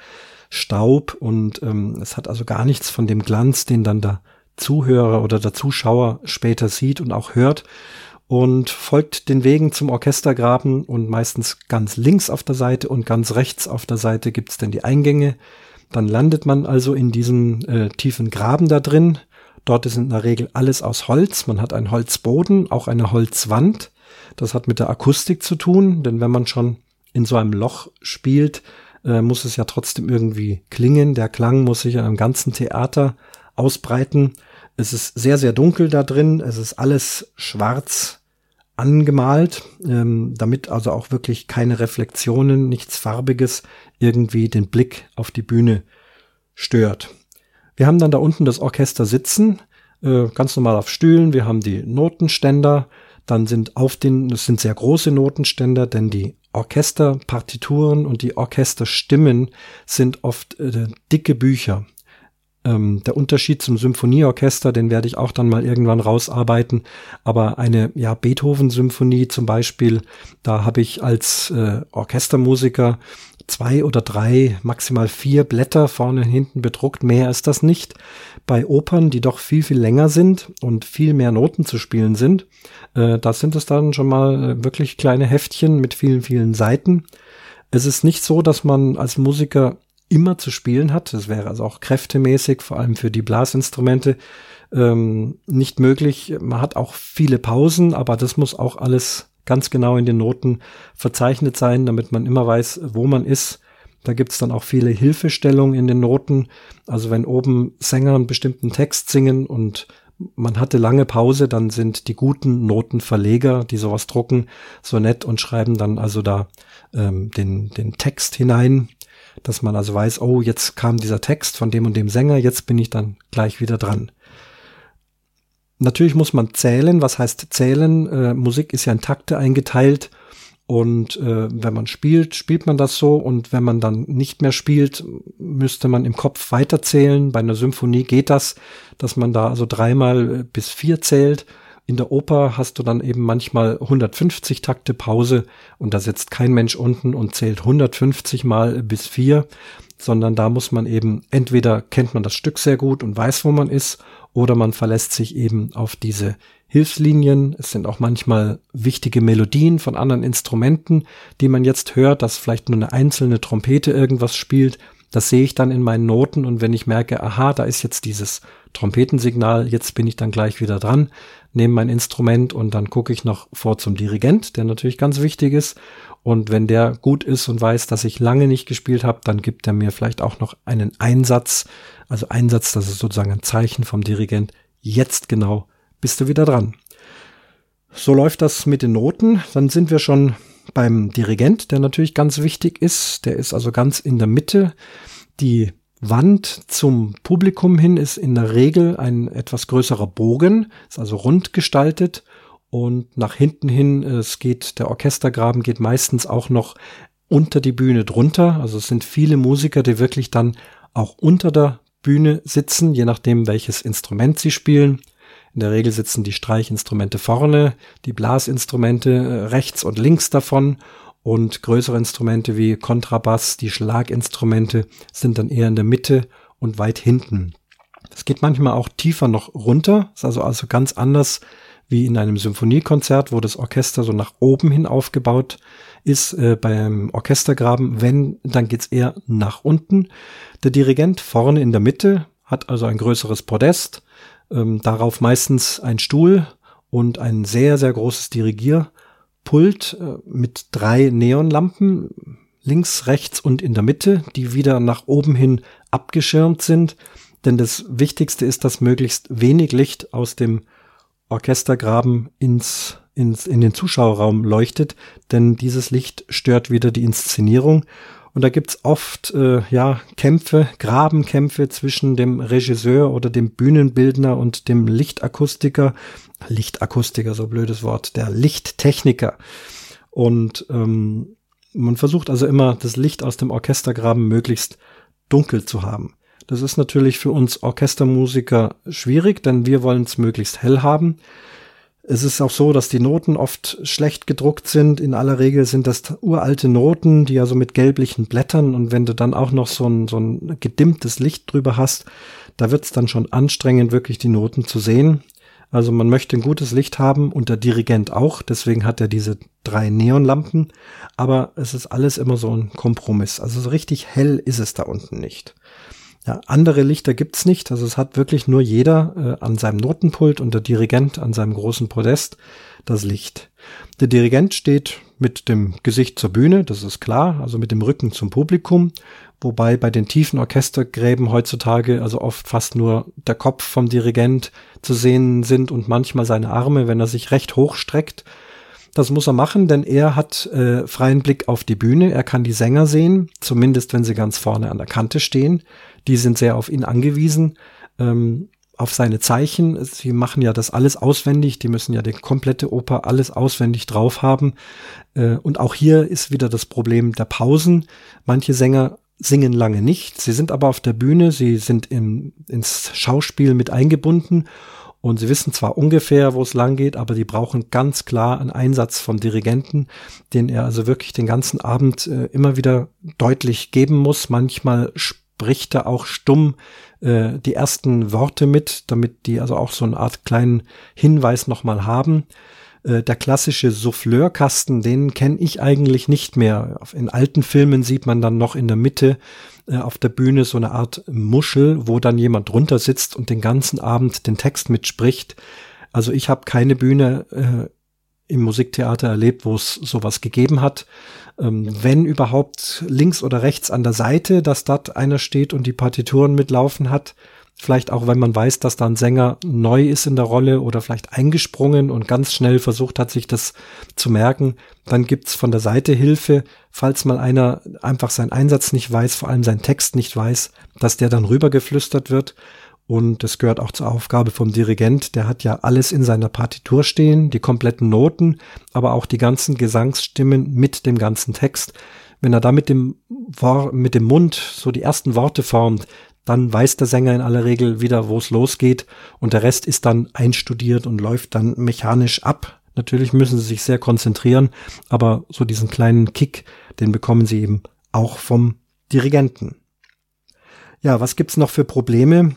Staub und ähm, es hat also gar nichts von dem Glanz, den dann der Zuhörer oder der Zuschauer später sieht und auch hört und folgt den Wegen zum Orchestergraben und meistens ganz links auf der Seite und ganz rechts auf der Seite gibt's dann die Eingänge. Dann landet man also in diesem äh, tiefen Graben da drin, Dort ist in der Regel alles aus Holz. Man hat einen Holzboden, auch eine Holzwand. Das hat mit der Akustik zu tun, denn wenn man schon in so einem Loch spielt, äh, muss es ja trotzdem irgendwie klingen. Der Klang muss sich ja im ganzen Theater ausbreiten. Es ist sehr, sehr dunkel da drin. Es ist alles schwarz angemalt, ähm, damit also auch wirklich keine Reflexionen, nichts Farbiges irgendwie den Blick auf die Bühne stört. Wir haben dann da unten das Orchester sitzen, äh, ganz normal auf Stühlen. Wir haben die Notenständer. Dann sind auf den, das sind sehr große Notenständer, denn die Orchesterpartituren und die Orchesterstimmen sind oft äh, dicke Bücher. Ähm, der Unterschied zum Symphonieorchester, den werde ich auch dann mal irgendwann rausarbeiten. Aber eine ja, Beethoven-Symphonie zum Beispiel, da habe ich als äh, Orchestermusiker zwei oder drei, maximal vier Blätter vorne und hinten bedruckt. Mehr ist das nicht. Bei Opern, die doch viel, viel länger sind und viel mehr Noten zu spielen sind, äh, da sind es dann schon mal äh, wirklich kleine Heftchen mit vielen, vielen Seiten. Es ist nicht so, dass man als Musiker immer zu spielen hat. Das wäre also auch kräftemäßig, vor allem für die Blasinstrumente, ähm, nicht möglich. Man hat auch viele Pausen, aber das muss auch alles ganz genau in den Noten verzeichnet sein, damit man immer weiß, wo man ist. Da gibt's dann auch viele Hilfestellungen in den Noten. Also wenn oben Sänger einen bestimmten Text singen und man hatte lange Pause, dann sind die guten Notenverleger, die sowas drucken, so nett und schreiben dann also da ähm, den, den Text hinein, dass man also weiß, oh, jetzt kam dieser Text von dem und dem Sänger, jetzt bin ich dann gleich wieder dran. Natürlich muss man zählen. Was heißt zählen? Äh, Musik ist ja in Takte eingeteilt. Und äh, wenn man spielt, spielt man das so. Und wenn man dann nicht mehr spielt, müsste man im Kopf weiterzählen. Bei einer Symphonie geht das, dass man da also dreimal äh, bis vier zählt. In der Oper hast du dann eben manchmal 150 Takte Pause und da sitzt kein Mensch unten und zählt 150 mal bis vier, sondern da muss man eben entweder kennt man das Stück sehr gut und weiß, wo man ist, oder man verlässt sich eben auf diese Hilfslinien. Es sind auch manchmal wichtige Melodien von anderen Instrumenten, die man jetzt hört, dass vielleicht nur eine einzelne Trompete irgendwas spielt. Das sehe ich dann in meinen Noten und wenn ich merke, aha, da ist jetzt dieses Trompetensignal, jetzt bin ich dann gleich wieder dran, nehme mein Instrument und dann gucke ich noch vor zum Dirigent, der natürlich ganz wichtig ist. Und wenn der gut ist und weiß, dass ich lange nicht gespielt habe, dann gibt er mir vielleicht auch noch einen Einsatz. Also Einsatz, das ist sozusagen ein Zeichen vom Dirigent. Jetzt genau bist du wieder dran. So läuft das mit den Noten. Dann sind wir schon beim Dirigent, der natürlich ganz wichtig ist. Der ist also ganz in der Mitte. Die Wand zum Publikum hin ist in der Regel ein etwas größerer Bogen, ist also rund gestaltet und nach hinten hin, es geht, der Orchestergraben geht meistens auch noch unter die Bühne drunter. Also es sind viele Musiker, die wirklich dann auch unter der Bühne sitzen, je nachdem welches Instrument sie spielen. In der Regel sitzen die Streichinstrumente vorne, die Blasinstrumente äh, rechts und links davon und größere Instrumente wie Kontrabass, die Schlaginstrumente sind dann eher in der Mitte und weit hinten. Es geht manchmal auch tiefer noch runter, ist also also ganz anders wie in einem Symphoniekonzert, wo das Orchester so nach oben hin aufgebaut ist. Äh, beim Orchestergraben, wenn, dann geht's eher nach unten. Der Dirigent vorne in der Mitte hat also ein größeres Podest, ähm, darauf meistens ein Stuhl und ein sehr, sehr großes Dirigierpult äh, mit drei Neonlampen links, rechts und in der Mitte, die wieder nach oben hin abgeschirmt sind. Denn das Wichtigste ist, dass möglichst wenig Licht aus dem Orchestergraben ins, ins, in den Zuschauerraum leuchtet, denn dieses Licht stört wieder die Inszenierung. Und da gibt's oft äh, ja Kämpfe, Grabenkämpfe zwischen dem Regisseur oder dem Bühnenbildner und dem Lichtakustiker. Lichtakustiker, so blödes Wort, der Lichttechniker. Und ähm, man versucht also immer, das Licht aus dem Orchestergraben möglichst dunkel zu haben. Das ist natürlich für uns Orchestermusiker schwierig, denn wir wollen es möglichst hell haben. Es ist auch so, dass die Noten oft schlecht gedruckt sind. In aller Regel sind das uralte Noten, die ja so mit gelblichen Blättern und wenn du dann auch noch so ein, so ein gedimmtes Licht drüber hast, da wird es dann schon anstrengend, wirklich die Noten zu sehen. Also man möchte ein gutes Licht haben und der Dirigent auch, deswegen hat er diese drei Neonlampen, aber es ist alles immer so ein Kompromiss. Also so richtig hell ist es da unten nicht. Ja, andere Lichter gibt's nicht. Also es hat wirklich nur jeder äh, an seinem Notenpult und der Dirigent an seinem großen Podest das Licht. Der Dirigent steht mit dem Gesicht zur Bühne, das ist klar, also mit dem Rücken zum Publikum, wobei bei den tiefen Orchestergräben heutzutage also oft fast nur der Kopf vom Dirigent zu sehen sind und manchmal seine Arme, wenn er sich recht hoch streckt. Das muss er machen, denn er hat äh, freien Blick auf die Bühne. Er kann die Sänger sehen, zumindest wenn sie ganz vorne an der Kante stehen. Die sind sehr auf ihn angewiesen, ähm, auf seine Zeichen. Sie machen ja das alles auswendig. Die müssen ja die komplette Oper alles auswendig drauf haben. Äh, und auch hier ist wieder das Problem der Pausen. Manche Sänger singen lange nicht. Sie sind aber auf der Bühne. Sie sind im, ins Schauspiel mit eingebunden und sie wissen zwar ungefähr, wo es lang geht, aber die brauchen ganz klar einen Einsatz vom Dirigenten, den er also wirklich den ganzen Abend äh, immer wieder deutlich geben muss. Manchmal spricht er auch stumm äh, die ersten Worte mit, damit die also auch so eine Art kleinen Hinweis nochmal haben. Äh, der klassische Souffleurkasten, den kenne ich eigentlich nicht mehr. In alten Filmen sieht man dann noch in der Mitte äh, auf der Bühne so eine Art Muschel, wo dann jemand drunter sitzt und den ganzen Abend den Text mitspricht. Also ich habe keine Bühne äh, im Musiktheater erlebt, wo es sowas gegeben hat. Ähm, wenn überhaupt links oder rechts an der Seite, dass dort einer steht und die Partituren mitlaufen hat. Vielleicht auch, wenn man weiß, dass da ein Sänger neu ist in der Rolle oder vielleicht eingesprungen und ganz schnell versucht hat, sich das zu merken. Dann gibt's von der Seite Hilfe, falls mal einer einfach seinen Einsatz nicht weiß, vor allem seinen Text nicht weiß, dass der dann rübergeflüstert wird. Und das gehört auch zur Aufgabe vom Dirigent. Der hat ja alles in seiner Partitur stehen, die kompletten Noten, aber auch die ganzen Gesangsstimmen mit dem ganzen Text. Wenn er da mit dem, mit dem Mund so die ersten Worte formt, dann weiß der Sänger in aller Regel wieder, wo es losgeht und der Rest ist dann einstudiert und läuft dann mechanisch ab. Natürlich müssen sie sich sehr konzentrieren, aber so diesen kleinen Kick, den bekommen sie eben auch vom Dirigenten. Ja, was gibt's noch für Probleme?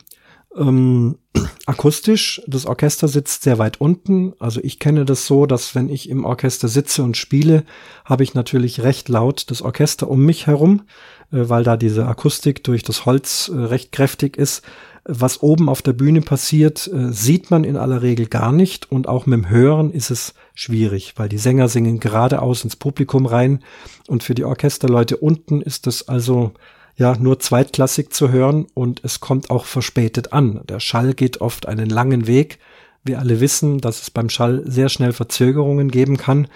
Ähm, akustisch, das Orchester sitzt sehr weit unten. Also ich kenne das so, dass wenn ich im Orchester sitze und spiele, habe ich natürlich recht laut das Orchester um mich herum, äh, weil da diese Akustik durch das Holz äh, recht kräftig ist. Was oben auf der Bühne passiert, äh, sieht man in aller Regel gar nicht und auch mit dem Hören ist es schwierig, weil die Sänger singen geradeaus ins Publikum rein und für die Orchesterleute unten ist das also ja nur zweitklassig zu hören und es kommt auch verspätet an. Der Schall geht oft einen langen Weg. Wir alle wissen, dass es beim Schall sehr schnell Verzögerungen geben kann.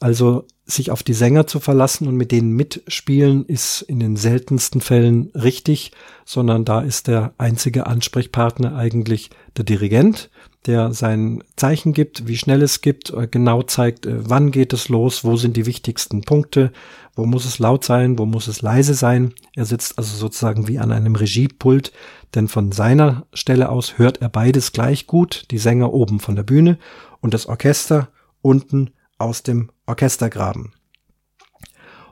Also sich auf die Sänger zu verlassen und mit denen mitspielen, ist in den seltensten Fällen richtig, sondern da ist der einzige Ansprechpartner eigentlich der Dirigent der sein Zeichen gibt, wie schnell es gibt, äh, genau zeigt, äh, wann geht es los, wo sind die wichtigsten Punkte, wo muss es laut sein, wo muss es leise sein. Er sitzt also sozusagen wie an einem Regiepult, denn von seiner Stelle aus hört er beides gleich gut, die Sänger oben von der Bühne und das Orchester unten aus dem Orchestergraben.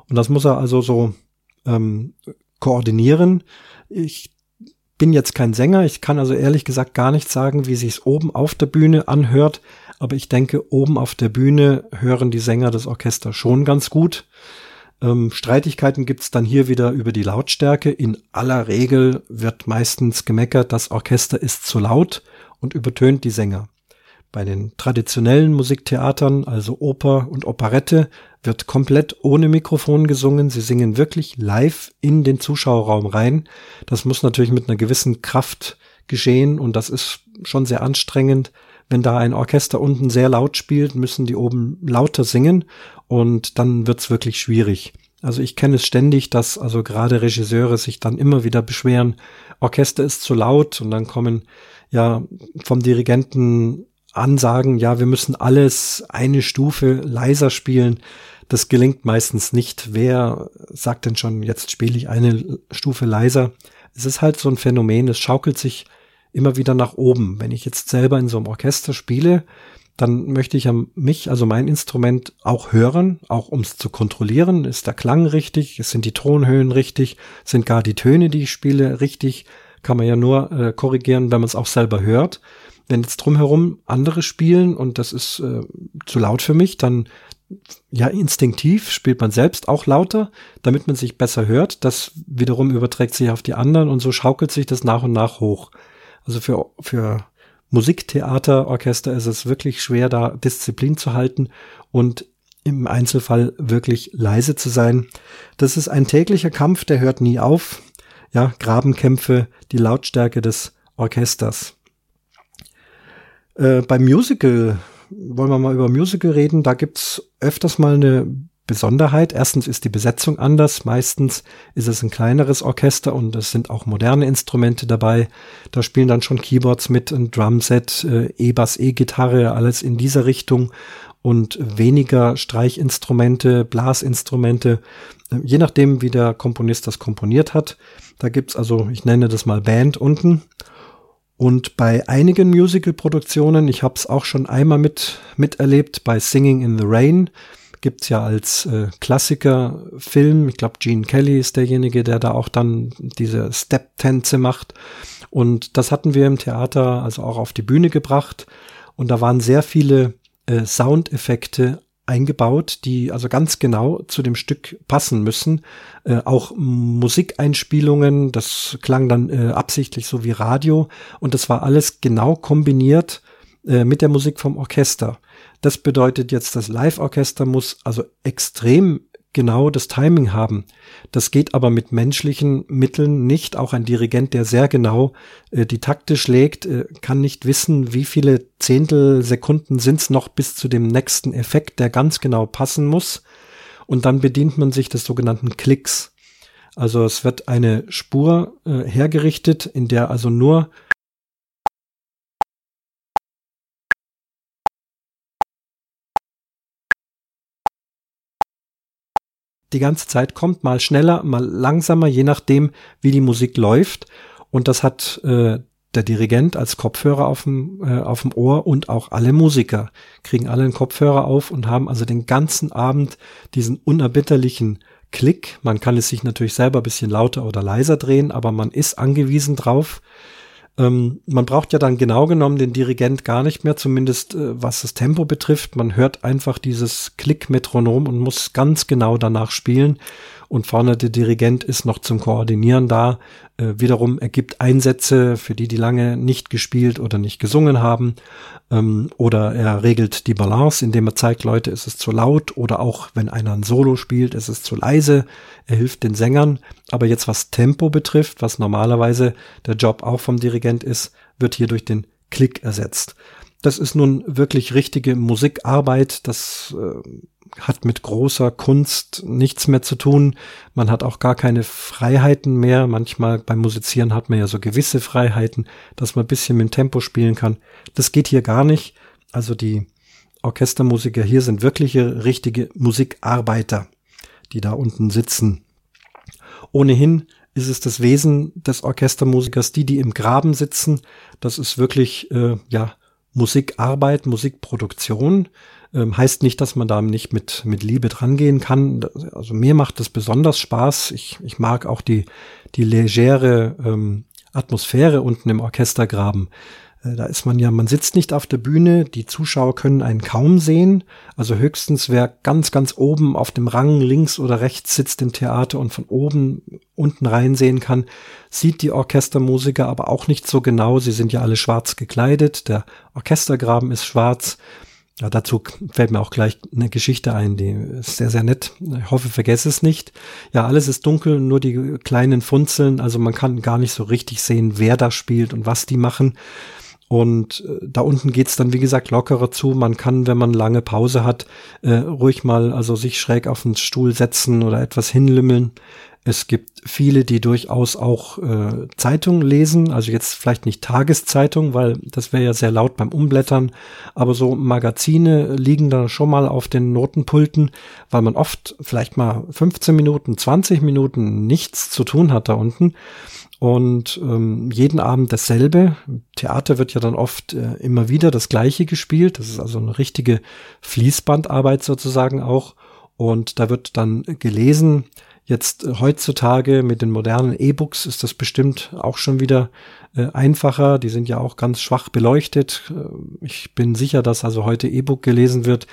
Und das muss er also so ähm, koordinieren. Ich bin jetzt kein Sänger, ich kann also ehrlich gesagt gar nicht sagen, wie sich's oben auf der Bühne anhört, aber ich denke, oben auf der Bühne hören die Sänger des Orchesters schon ganz gut. Ähm, Streitigkeiten gibt's dann hier wieder über die Lautstärke. In aller Regel wird meistens gemeckert, das Orchester ist zu laut und übertönt die Sänger. Bei den traditionellen Musiktheatern, also Oper und Operette, wird komplett ohne Mikrofon gesungen. Sie singen wirklich live in den Zuschauerraum rein. Das muss natürlich mit einer gewissen Kraft geschehen und das ist schon sehr anstrengend. Wenn da ein Orchester unten sehr laut spielt, müssen die oben lauter singen und dann wird's wirklich schwierig. Also ich kenne es ständig, dass also gerade Regisseure sich dann immer wieder beschweren, Orchester ist zu laut und dann kommen ja vom Dirigenten Ansagen, ja, wir müssen alles eine Stufe leiser spielen. Das gelingt meistens nicht. Wer sagt denn schon, jetzt spiele ich eine Stufe leiser? Es ist halt so ein Phänomen, es schaukelt sich immer wieder nach oben. Wenn ich jetzt selber in so einem Orchester spiele, dann möchte ich mich, also mein Instrument, auch hören, auch um es zu kontrollieren. Ist der Klang richtig? Sind die Tonhöhen richtig? Sind gar die Töne, die ich spiele, richtig? Kann man ja nur äh, korrigieren, wenn man es auch selber hört. Wenn jetzt drumherum andere spielen und das ist äh, zu laut für mich, dann ja, instinktiv spielt man selbst auch lauter, damit man sich besser hört. Das wiederum überträgt sich auf die anderen und so schaukelt sich das nach und nach hoch. Also für, für Musiktheaterorchester ist es wirklich schwer, da Disziplin zu halten und im Einzelfall wirklich leise zu sein. Das ist ein täglicher Kampf, der hört nie auf. Ja, Grabenkämpfe, die Lautstärke des Orchesters. Äh, beim Musical wollen wir mal über Musical reden. Da gibt's öfters mal eine Besonderheit. Erstens ist die Besetzung anders. Meistens ist es ein kleineres Orchester und es sind auch moderne Instrumente dabei. Da spielen dann schon Keyboards mit, ein Drumset, äh, E-Bass, E-Gitarre, alles in dieser Richtung und weniger Streichinstrumente, Blasinstrumente, äh, je nachdem, wie der Komponist das komponiert hat. Da gibt's also, ich nenne das mal Band unten. Und bei einigen Musical-Produktionen, ich habe es auch schon einmal mit miterlebt, bei Singing in the Rain, gibt's ja als äh, Klassiker-Film. Ich glaube, Gene Kelly ist derjenige, der da auch dann diese Step-Tänze macht. Und das hatten wir im Theater also auch auf die Bühne gebracht. Und da waren sehr viele äh, Soundeffekte eingebaut, die also ganz genau zu dem Stück passen müssen. Äh, auch Musikeinspielungen, das klang dann äh, absichtlich so wie Radio und das war alles genau kombiniert äh, mit der Musik vom Orchester. Das bedeutet jetzt, das Live-Orchester muss also extrem genau das Timing haben. Das geht aber mit menschlichen Mitteln nicht. Auch ein Dirigent, der sehr genau äh, die Takte schlägt, äh, kann nicht wissen, wie viele Zehntelsekunden sind es noch bis zu dem nächsten Effekt, der ganz genau passen muss. Und dann bedient man sich des sogenannten Klicks. Also es wird eine Spur äh, hergerichtet, in der also nur die ganze Zeit kommt, mal schneller, mal langsamer, je nachdem, wie die Musik läuft. Und das hat äh, der Dirigent als Kopfhörer auf dem, äh, auf dem Ohr und auch alle Musiker kriegen alle einen Kopfhörer auf und haben also den ganzen Abend diesen unerbitterlichen Klick. Man kann es sich natürlich selber ein bisschen lauter oder leiser drehen, aber man ist angewiesen drauf, ähm, man braucht ja dann genau genommen den Dirigent gar nicht mehr, zumindest äh, was das Tempo betrifft. Man hört einfach dieses Klick-Metronom und muss ganz genau danach spielen und vorne der Dirigent ist noch zum Koordinieren da. Äh, wiederum ergibt Einsätze für die, die lange nicht gespielt oder nicht gesungen haben. Ähm, oder er regelt die Balance, indem er zeigt, Leute, ist es zu laut oder auch wenn einer ein Solo spielt, ist es zu leise. Er hilft den Sängern. Aber jetzt was Tempo betrifft, was normalerweise der Job auch vom Dirigent ist, wird hier durch den Klick ersetzt. Das ist nun wirklich richtige Musikarbeit. Das äh, hat mit großer Kunst nichts mehr zu tun. Man hat auch gar keine Freiheiten mehr. Manchmal beim Musizieren hat man ja so gewisse Freiheiten, dass man ein bisschen mit dem Tempo spielen kann. Das geht hier gar nicht. Also die Orchestermusiker hier sind wirkliche, richtige Musikarbeiter, die da unten sitzen. Ohnehin ist es das Wesen des Orchestermusikers, die, die im Graben sitzen. Das ist wirklich, äh, ja, Musikarbeit, Musikproduktion. Ähm, heißt nicht, dass man da nicht mit, mit Liebe drangehen kann. Also mir macht das besonders Spaß. Ich, ich mag auch die, die legere ähm, Atmosphäre unten im Orchestergraben. Äh, da ist man ja, man sitzt nicht auf der Bühne, die Zuschauer können einen kaum sehen. Also höchstens wer ganz, ganz oben auf dem Rang links oder rechts sitzt im Theater und von oben unten reinsehen kann, sieht die Orchestermusiker aber auch nicht so genau. Sie sind ja alle schwarz gekleidet, der Orchestergraben ist schwarz. Ja, dazu fällt mir auch gleich eine Geschichte ein, die ist sehr, sehr nett. Ich hoffe, vergesse es nicht. Ja, alles ist dunkel, nur die kleinen Funzeln. Also man kann gar nicht so richtig sehen, wer da spielt und was die machen. Und äh, da unten geht's dann, wie gesagt, lockerer zu. Man kann, wenn man lange Pause hat, äh, ruhig mal also sich schräg auf den Stuhl setzen oder etwas hinlümmeln. Es gibt viele, die durchaus auch äh, Zeitungen lesen, also jetzt vielleicht nicht Tageszeitung, weil das wäre ja sehr laut beim Umblättern, aber so Magazine liegen da schon mal auf den Notenpulten, weil man oft vielleicht mal 15 Minuten, 20 Minuten nichts zu tun hat da unten und ähm, jeden Abend dasselbe. Theater wird ja dann oft äh, immer wieder das gleiche gespielt, das ist also eine richtige Fließbandarbeit sozusagen auch und da wird dann gelesen, Jetzt äh, heutzutage mit den modernen E-Books ist das bestimmt auch schon wieder äh, einfacher. Die sind ja auch ganz schwach beleuchtet. Äh, ich bin sicher, dass also heute E-Book gelesen wird.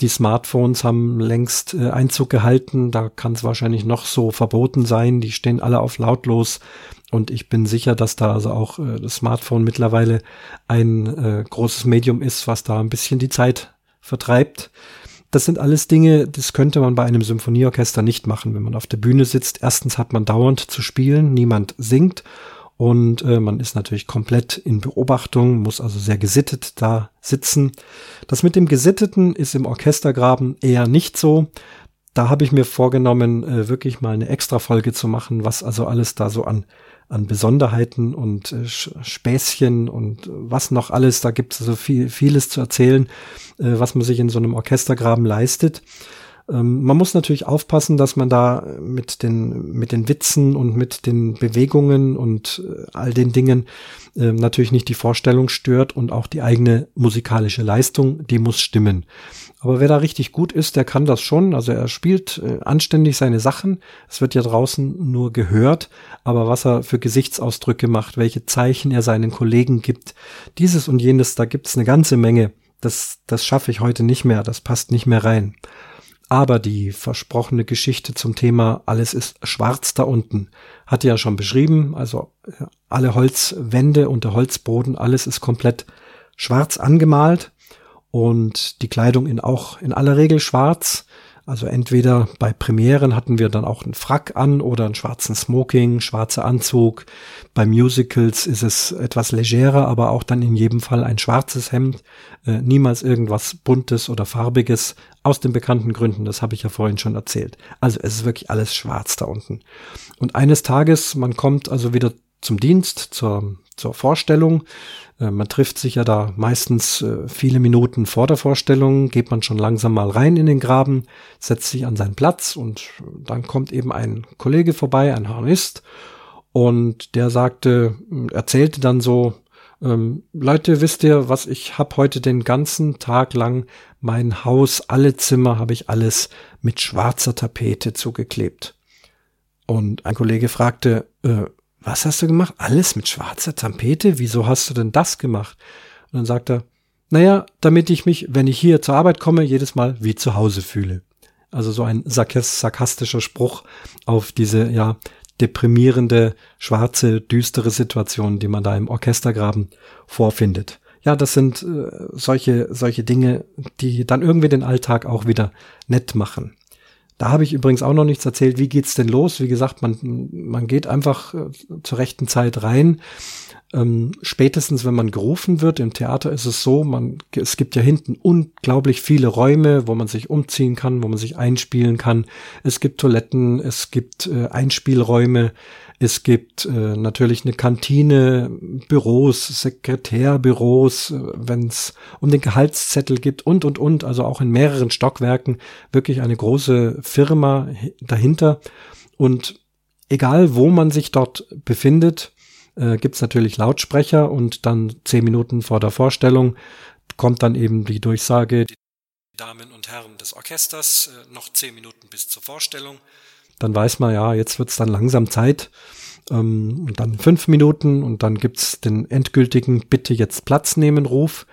Die Smartphones haben längst äh, Einzug gehalten. Da kann es wahrscheinlich noch so verboten sein. Die stehen alle auf lautlos. Und ich bin sicher, dass da also auch äh, das Smartphone mittlerweile ein äh, großes Medium ist, was da ein bisschen die Zeit vertreibt. Das sind alles Dinge, das könnte man bei einem Symphonieorchester nicht machen, wenn man auf der Bühne sitzt. Erstens hat man dauernd zu spielen, niemand singt und äh, man ist natürlich komplett in Beobachtung, muss also sehr gesittet da sitzen. Das mit dem Gesitteten ist im Orchestergraben eher nicht so. Da habe ich mir vorgenommen, äh, wirklich mal eine extra Folge zu machen, was also alles da so an an Besonderheiten und äh, Späßchen und was noch alles. Da gibt es so viel, vieles zu erzählen, äh, was man sich in so einem Orchestergraben leistet. Ähm, man muss natürlich aufpassen, dass man da mit den, mit den Witzen und mit den Bewegungen und äh, all den Dingen äh, natürlich nicht die Vorstellung stört und auch die eigene musikalische Leistung, die muss stimmen. Aber wer da richtig gut ist, der kann das schon. Also er spielt äh, anständig seine Sachen. Es wird ja draußen nur gehört. Aber was er für Gesichtsausdrücke macht, welche Zeichen er seinen Kollegen gibt, dieses und jenes, da gibt's eine ganze Menge. Das, das schaffe ich heute nicht mehr. Das passt nicht mehr rein. Aber die versprochene Geschichte zum Thema Alles ist schwarz da unten hatte ja schon beschrieben. Also alle Holzwände und der Holzboden, alles ist komplett schwarz angemalt und die Kleidung in auch in aller Regel schwarz. Also entweder bei Premieren hatten wir dann auch einen Frack an oder einen schwarzen Smoking, schwarzer Anzug. Bei Musicals ist es etwas legerer, aber auch dann in jedem Fall ein schwarzes Hemd. Äh, niemals irgendwas Buntes oder Farbiges aus den bekannten Gründen. Das habe ich ja vorhin schon erzählt. Also es ist wirklich alles schwarz da unten. Und eines Tages, man kommt also wieder zum Dienst, zur, zur Vorstellung. Äh, man trifft sich ja da meistens äh, viele Minuten vor der Vorstellung, geht man schon langsam mal rein in den Graben, setzt sich an seinen Platz und dann kommt eben ein Kollege vorbei, ein Harnist, und der sagte, erzählte dann so, ähm, Leute, wisst ihr, was ich hab heute den ganzen Tag lang mein Haus, alle Zimmer habe ich alles mit schwarzer Tapete zugeklebt. Und ein Kollege fragte, äh, was hast du gemacht? Alles mit schwarzer Tapete? Wieso hast du denn das gemacht? Und dann sagt er, naja, damit ich mich, wenn ich hier zur Arbeit komme, jedes Mal wie zu Hause fühle. Also so ein sarkastischer Spruch auf diese, ja, deprimierende, schwarze, düstere Situation, die man da im Orchestergraben vorfindet. Ja, das sind äh, solche, solche Dinge, die dann irgendwie den Alltag auch wieder nett machen. Da habe ich übrigens auch noch nichts erzählt. Wie geht's denn los? Wie gesagt, man, man geht einfach äh, zur rechten Zeit rein. Ähm, spätestens, wenn man gerufen wird, im Theater ist es so, man, es gibt ja hinten unglaublich viele Räume, wo man sich umziehen kann, wo man sich einspielen kann. Es gibt Toiletten, es gibt äh, Einspielräume. Es gibt äh, natürlich eine Kantine, Büros, Sekretärbüros, äh, wenn es um den Gehaltszettel gibt und, und, und. Also auch in mehreren Stockwerken wirklich eine große Firma dahinter. Und egal, wo man sich dort befindet, äh, gibt es natürlich Lautsprecher und dann zehn Minuten vor der Vorstellung kommt dann eben die Durchsage, die Damen und Herren des Orchesters, äh, noch zehn Minuten bis zur Vorstellung dann weiß man ja, jetzt wird's dann langsam Zeit. Ähm, und dann fünf Minuten und dann gibt's den endgültigen Bitte jetzt Platz nehmen Ruf.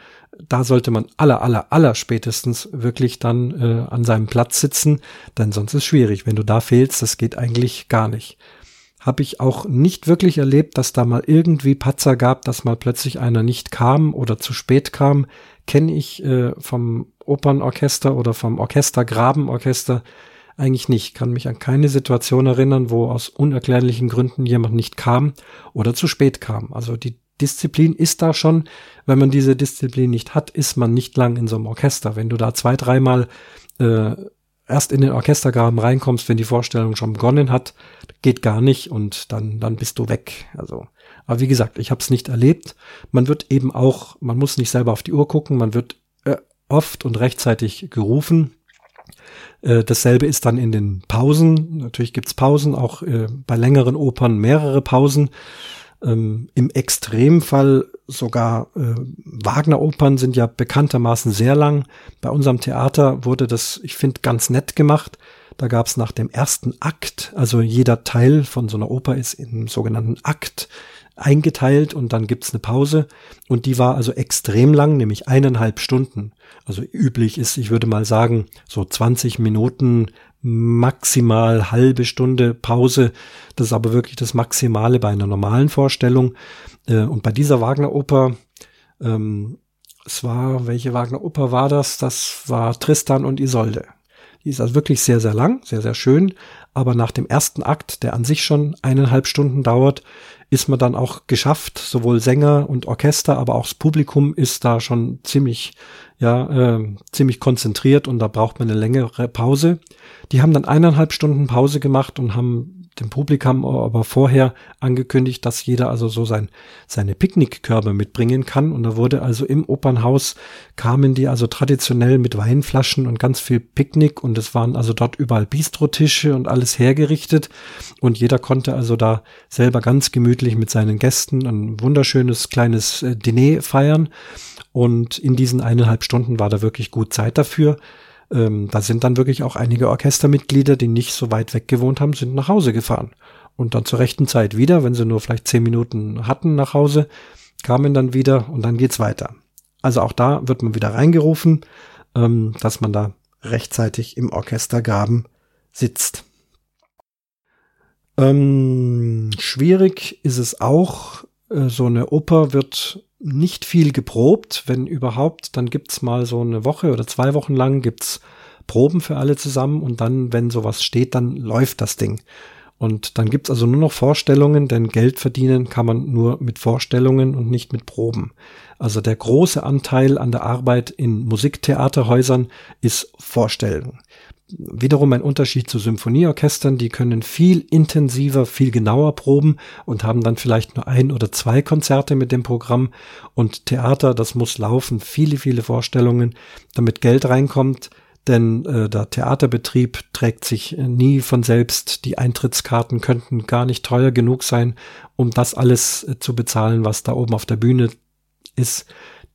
Da sollte man aller, aller, aller spätestens wirklich dann äh, an seinem Platz sitzen, denn sonst ist schwierig. Wenn du da fehlst, das geht eigentlich gar nicht. Habe ich auch nicht wirklich erlebt, dass da mal irgendwie Patzer gab, dass mal plötzlich einer nicht kam oder zu spät kam. Kenne ich äh, vom Opernorchester oder vom Orchester Grabenorchester eigentlich nicht. Kann mich an keine Situation erinnern, wo aus unerklärlichen Gründen jemand nicht kam oder zu spät kam. Also die Disziplin ist da schon. Wenn man diese Disziplin nicht hat, ist man nicht lang in so einem Orchester. Wenn du da zwei, dreimal äh, erst in den Orchestergraben reinkommst, wenn die Vorstellung schon begonnen hat, geht gar nicht und dann dann bist du weg. Also, aber wie gesagt, ich habe es nicht erlebt. Man wird eben auch, man muss nicht selber auf die Uhr gucken, man wird äh, oft und rechtzeitig gerufen. Äh, dasselbe ist dann in den Pausen. Natürlich gibt's Pausen, auch äh, bei längeren Opern mehrere Pausen. Ähm, Im Extremfall sogar äh, Wagner-Opern sind ja bekanntermaßen sehr lang. Bei unserem Theater wurde das, ich finde, ganz nett gemacht. Da gab's nach dem ersten Akt, also jeder Teil von so einer Oper ist im sogenannten Akt eingeteilt und dann gibt's eine Pause. Und die war also extrem lang, nämlich eineinhalb Stunden. Also üblich ist, ich würde mal sagen, so 20 Minuten, maximal halbe Stunde Pause. Das ist aber wirklich das Maximale bei einer normalen Vorstellung. Äh, und bei dieser Wagner-Oper, ähm, es war, welche Wagner-Oper war das? Das war Tristan und Isolde. Die ist also wirklich sehr, sehr lang, sehr, sehr schön. Aber nach dem ersten Akt, der an sich schon eineinhalb Stunden dauert, ist man dann auch geschafft. Sowohl Sänger und Orchester, aber auch das Publikum ist da schon ziemlich, ja, äh, ziemlich konzentriert und da braucht man eine längere Pause. Die haben dann eineinhalb Stunden Pause gemacht und haben dem Publikum aber vorher angekündigt, dass jeder also so sein, seine Picknickkörbe mitbringen kann. Und da wurde also im Opernhaus kamen die also traditionell mit Weinflaschen und ganz viel Picknick und es waren also dort überall Bistrotische und alles hergerichtet. Und jeder konnte also da selber ganz gemütlich mit seinen Gästen ein wunderschönes kleines äh, Diner feiern. Und in diesen eineinhalb Stunden war da wirklich gut Zeit dafür ähm, da sind dann wirklich auch einige Orchestermitglieder, die nicht so weit weg gewohnt haben, sind nach Hause gefahren. Und dann zur rechten Zeit wieder, wenn sie nur vielleicht zehn Minuten hatten nach Hause, kamen dann wieder und dann geht's weiter. Also auch da wird man wieder reingerufen, ähm, dass man da rechtzeitig im Orchestergraben sitzt. Ähm, schwierig ist es auch, äh, so eine Oper wird nicht viel geprobt, wenn überhaupt, dann gibt's mal so eine Woche oder zwei Wochen lang gibt's Proben für alle zusammen und dann, wenn sowas steht, dann läuft das Ding. Und dann gibt's also nur noch Vorstellungen, denn Geld verdienen kann man nur mit Vorstellungen und nicht mit Proben. Also der große Anteil an der Arbeit in Musiktheaterhäusern ist Vorstellung wiederum ein Unterschied zu Symphonieorchestern, die können viel intensiver, viel genauer proben und haben dann vielleicht nur ein oder zwei Konzerte mit dem Programm. Und Theater, das muss laufen, viele, viele Vorstellungen, damit Geld reinkommt. Denn äh, der Theaterbetrieb trägt sich nie von selbst. Die Eintrittskarten könnten gar nicht teuer genug sein, um das alles äh, zu bezahlen, was da oben auf der Bühne ist.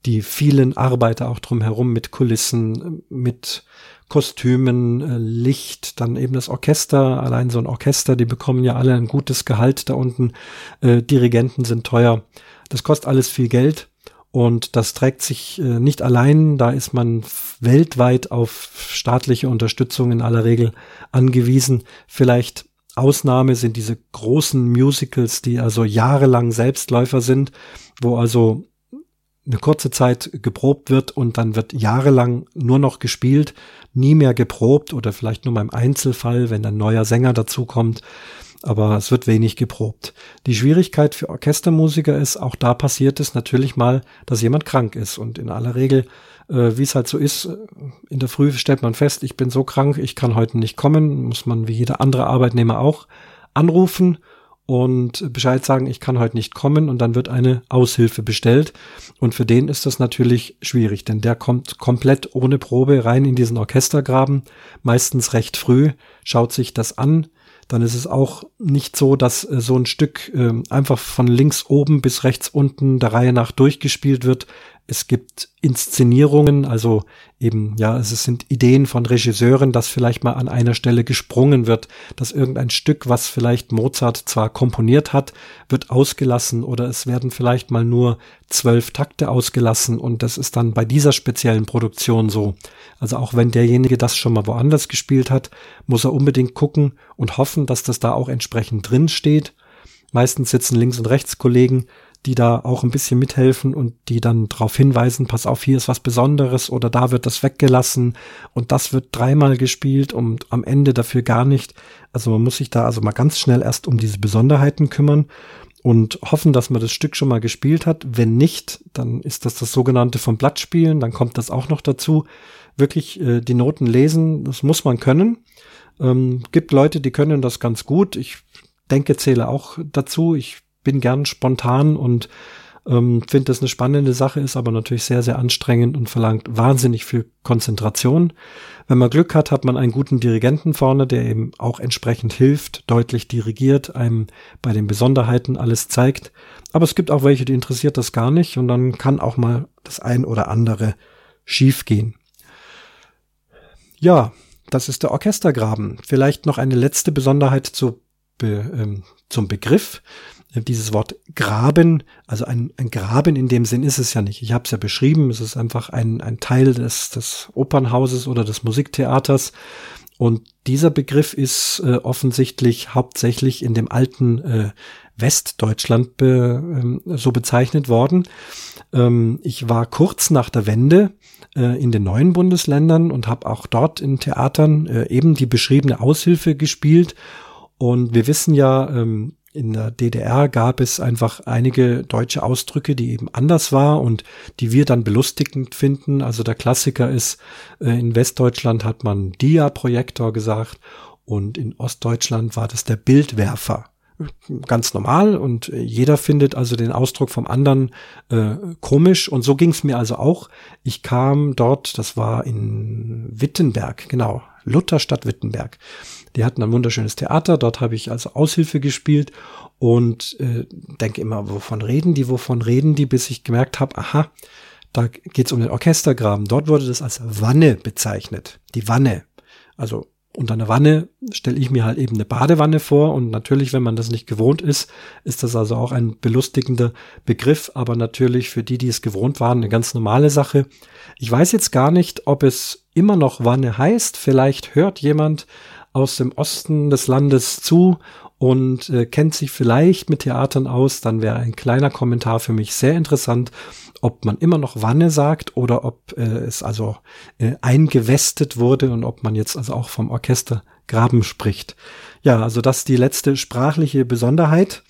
Die vielen Arbeiter auch drumherum mit Kulissen, mit Kostümen, äh, Licht, dann eben das Orchester, allein so ein Orchester, die bekommen ja alle ein gutes Gehalt da unten. Äh, Dirigenten sind teuer. Das kostet alles viel Geld. Und das trägt sich äh, nicht allein, da ist man weltweit auf staatliche Unterstützung in aller Regel angewiesen. Vielleicht Ausnahme sind diese großen Musicals, die also jahrelang Selbstläufer sind, wo also eine kurze Zeit geprobt wird und dann wird jahrelang nur noch gespielt, nie mehr geprobt oder vielleicht nur mal im Einzelfall, wenn ein neuer Sänger dazukommt. Aber es wird wenig geprobt. Die Schwierigkeit für Orchestermusiker ist, auch da passiert es natürlich mal, dass jemand krank ist. Und in aller Regel, äh, wie es halt so ist, in der Früh stellt man fest, ich bin so krank, ich kann heute nicht kommen, muss man wie jeder andere Arbeitnehmer auch anrufen und Bescheid sagen, ich kann heute nicht kommen und dann wird eine Aushilfe bestellt. Und für den ist das natürlich schwierig, denn der kommt komplett ohne Probe rein in diesen Orchestergraben, meistens recht früh, schaut sich das an. Dann ist es auch nicht so, dass äh, so ein Stück äh, einfach von links oben bis rechts unten der Reihe nach durchgespielt wird, es gibt Inszenierungen, also eben, ja, es sind Ideen von Regisseuren, dass vielleicht mal an einer Stelle gesprungen wird, dass irgendein Stück, was vielleicht Mozart zwar komponiert hat, wird ausgelassen oder es werden vielleicht mal nur zwölf Takte ausgelassen und das ist dann bei dieser speziellen Produktion so. Also auch wenn derjenige das schon mal woanders gespielt hat, muss er unbedingt gucken und hoffen, dass das da auch entsprechend drin steht. Meistens sitzen links und rechts Kollegen, die da auch ein bisschen mithelfen und die dann darauf hinweisen, pass auf, hier ist was Besonderes oder da wird das weggelassen und das wird dreimal gespielt und am Ende dafür gar nicht. Also man muss sich da also mal ganz schnell erst um diese Besonderheiten kümmern und hoffen, dass man das Stück schon mal gespielt hat. Wenn nicht, dann ist das das sogenannte vom Blatt spielen, dann kommt das auch noch dazu. Wirklich äh, die Noten lesen, das muss man können. Ähm, gibt Leute, die können das ganz gut. Ich denke, zähle auch dazu. Ich bin gern spontan und ähm, finde das eine spannende Sache, ist aber natürlich sehr, sehr anstrengend und verlangt wahnsinnig viel Konzentration. Wenn man Glück hat, hat man einen guten Dirigenten vorne, der eben auch entsprechend hilft, deutlich dirigiert, einem bei den Besonderheiten alles zeigt. Aber es gibt auch welche, die interessiert das gar nicht und dann kann auch mal das ein oder andere schief gehen. Ja, das ist der Orchestergraben. Vielleicht noch eine letzte Besonderheit zu be, ähm, zum Begriff. Dieses Wort Graben, also ein, ein Graben in dem Sinn ist es ja nicht. Ich habe es ja beschrieben, es ist einfach ein, ein Teil des, des Opernhauses oder des Musiktheaters. Und dieser Begriff ist äh, offensichtlich hauptsächlich in dem alten äh, Westdeutschland be, äh, so bezeichnet worden. Ähm, ich war kurz nach der Wende äh, in den neuen Bundesländern und habe auch dort in Theatern äh, eben die beschriebene Aushilfe gespielt. Und wir wissen ja, ähm, in der DDR gab es einfach einige deutsche Ausdrücke, die eben anders war und die wir dann belustigend finden. Also der Klassiker ist, äh, in Westdeutschland hat man Dia-Projektor gesagt und in Ostdeutschland war das der Bildwerfer. Ganz normal und jeder findet also den Ausdruck vom anderen äh, komisch und so ging es mir also auch. Ich kam dort, das war in Wittenberg, genau, Lutherstadt Wittenberg. Die hatten ein wunderschönes Theater, dort habe ich also Aushilfe gespielt und äh, denke immer, wovon reden die, wovon reden die, bis ich gemerkt habe, aha, da geht's um den Orchestergraben. Dort wurde das als Wanne bezeichnet. Die Wanne. Also unter einer Wanne stelle ich mir halt eben eine Badewanne vor und natürlich, wenn man das nicht gewohnt ist, ist das also auch ein belustigender Begriff, aber natürlich für die, die es gewohnt waren, eine ganz normale Sache. Ich weiß jetzt gar nicht, ob es immer noch Wanne heißt. Vielleicht hört jemand aus dem Osten des Landes zu und äh, kennt sich vielleicht mit Theatern aus, dann wäre ein kleiner Kommentar für mich sehr interessant, ob man immer noch Wanne sagt oder ob äh, es also äh, eingewestet wurde und ob man jetzt also auch vom Orchester Graben spricht. Ja, also das ist die letzte sprachliche Besonderheit.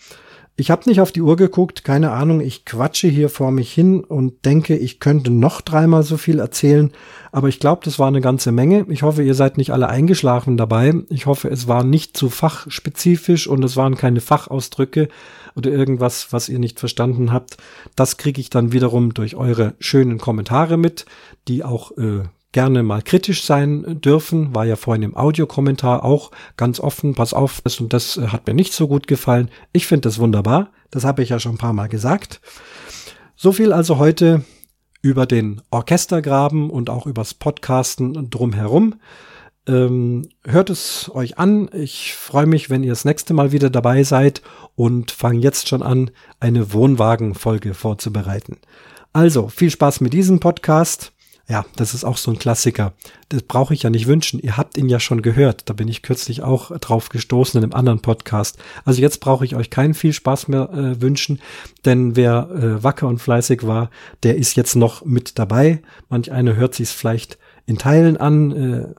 Ich habe nicht auf die Uhr geguckt, keine Ahnung, ich quatsche hier vor mich hin und denke, ich könnte noch dreimal so viel erzählen, aber ich glaube, das war eine ganze Menge. Ich hoffe, ihr seid nicht alle eingeschlafen dabei. Ich hoffe, es war nicht zu fachspezifisch und es waren keine Fachausdrücke oder irgendwas, was ihr nicht verstanden habt. Das kriege ich dann wiederum durch eure schönen Kommentare mit, die auch äh, gerne mal kritisch sein dürfen. War ja vorhin im Audiokommentar auch ganz offen. Pass auf, das und das äh, hat mir nicht so gut gefallen. Ich finde das wunderbar. Das habe ich ja schon ein paar Mal gesagt. So viel also heute über den Orchestergraben und auch übers Podcasten drumherum. Ähm, hört es euch an. Ich freue mich, wenn ihr das nächste Mal wieder dabei seid und fange jetzt schon an, eine Wohnwagenfolge vorzubereiten. Also viel Spaß mit diesem Podcast. Ja, das ist auch so ein Klassiker. Das brauche ich ja nicht wünschen. Ihr habt ihn ja schon gehört. Da bin ich kürzlich auch drauf gestoßen in einem anderen Podcast. Also jetzt brauche ich euch keinen viel Spaß mehr äh, wünschen, denn wer äh, wacker und fleißig war, der ist jetzt noch mit dabei. Manch einer hört sich es vielleicht in Teilen an. Äh,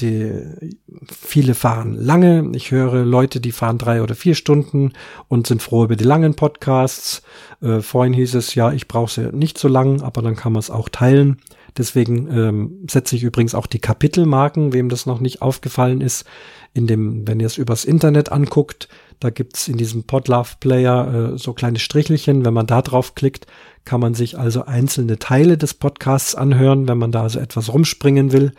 die, viele fahren lange. Ich höre Leute, die fahren drei oder vier Stunden und sind froh über die langen Podcasts. Äh, vorhin hieß es, ja, ich brauche sie nicht so lang, aber dann kann man es auch teilen. Deswegen ähm, setze ich übrigens auch die Kapitelmarken, wem das noch nicht aufgefallen ist. In dem, wenn ihr es übers Internet anguckt, da gibt's in diesem Podlove Player äh, so kleine Strichelchen. Wenn man da drauf klickt, kann man sich also einzelne Teile des Podcasts anhören, wenn man da also etwas rumspringen will.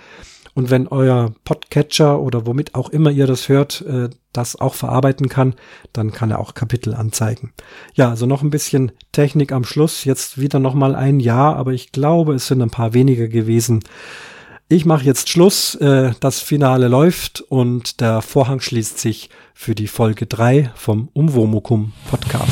Und wenn euer Podcatcher oder womit auch immer ihr das hört, äh, das auch verarbeiten kann, dann kann er auch Kapitel anzeigen. Ja, also noch ein bisschen Technik am Schluss. Jetzt wieder noch mal ein Jahr, aber ich glaube, es sind ein paar weniger gewesen. Ich mache jetzt Schluss. Äh, das Finale läuft und der Vorhang schließt sich für die Folge drei vom Umwomukum Podcast.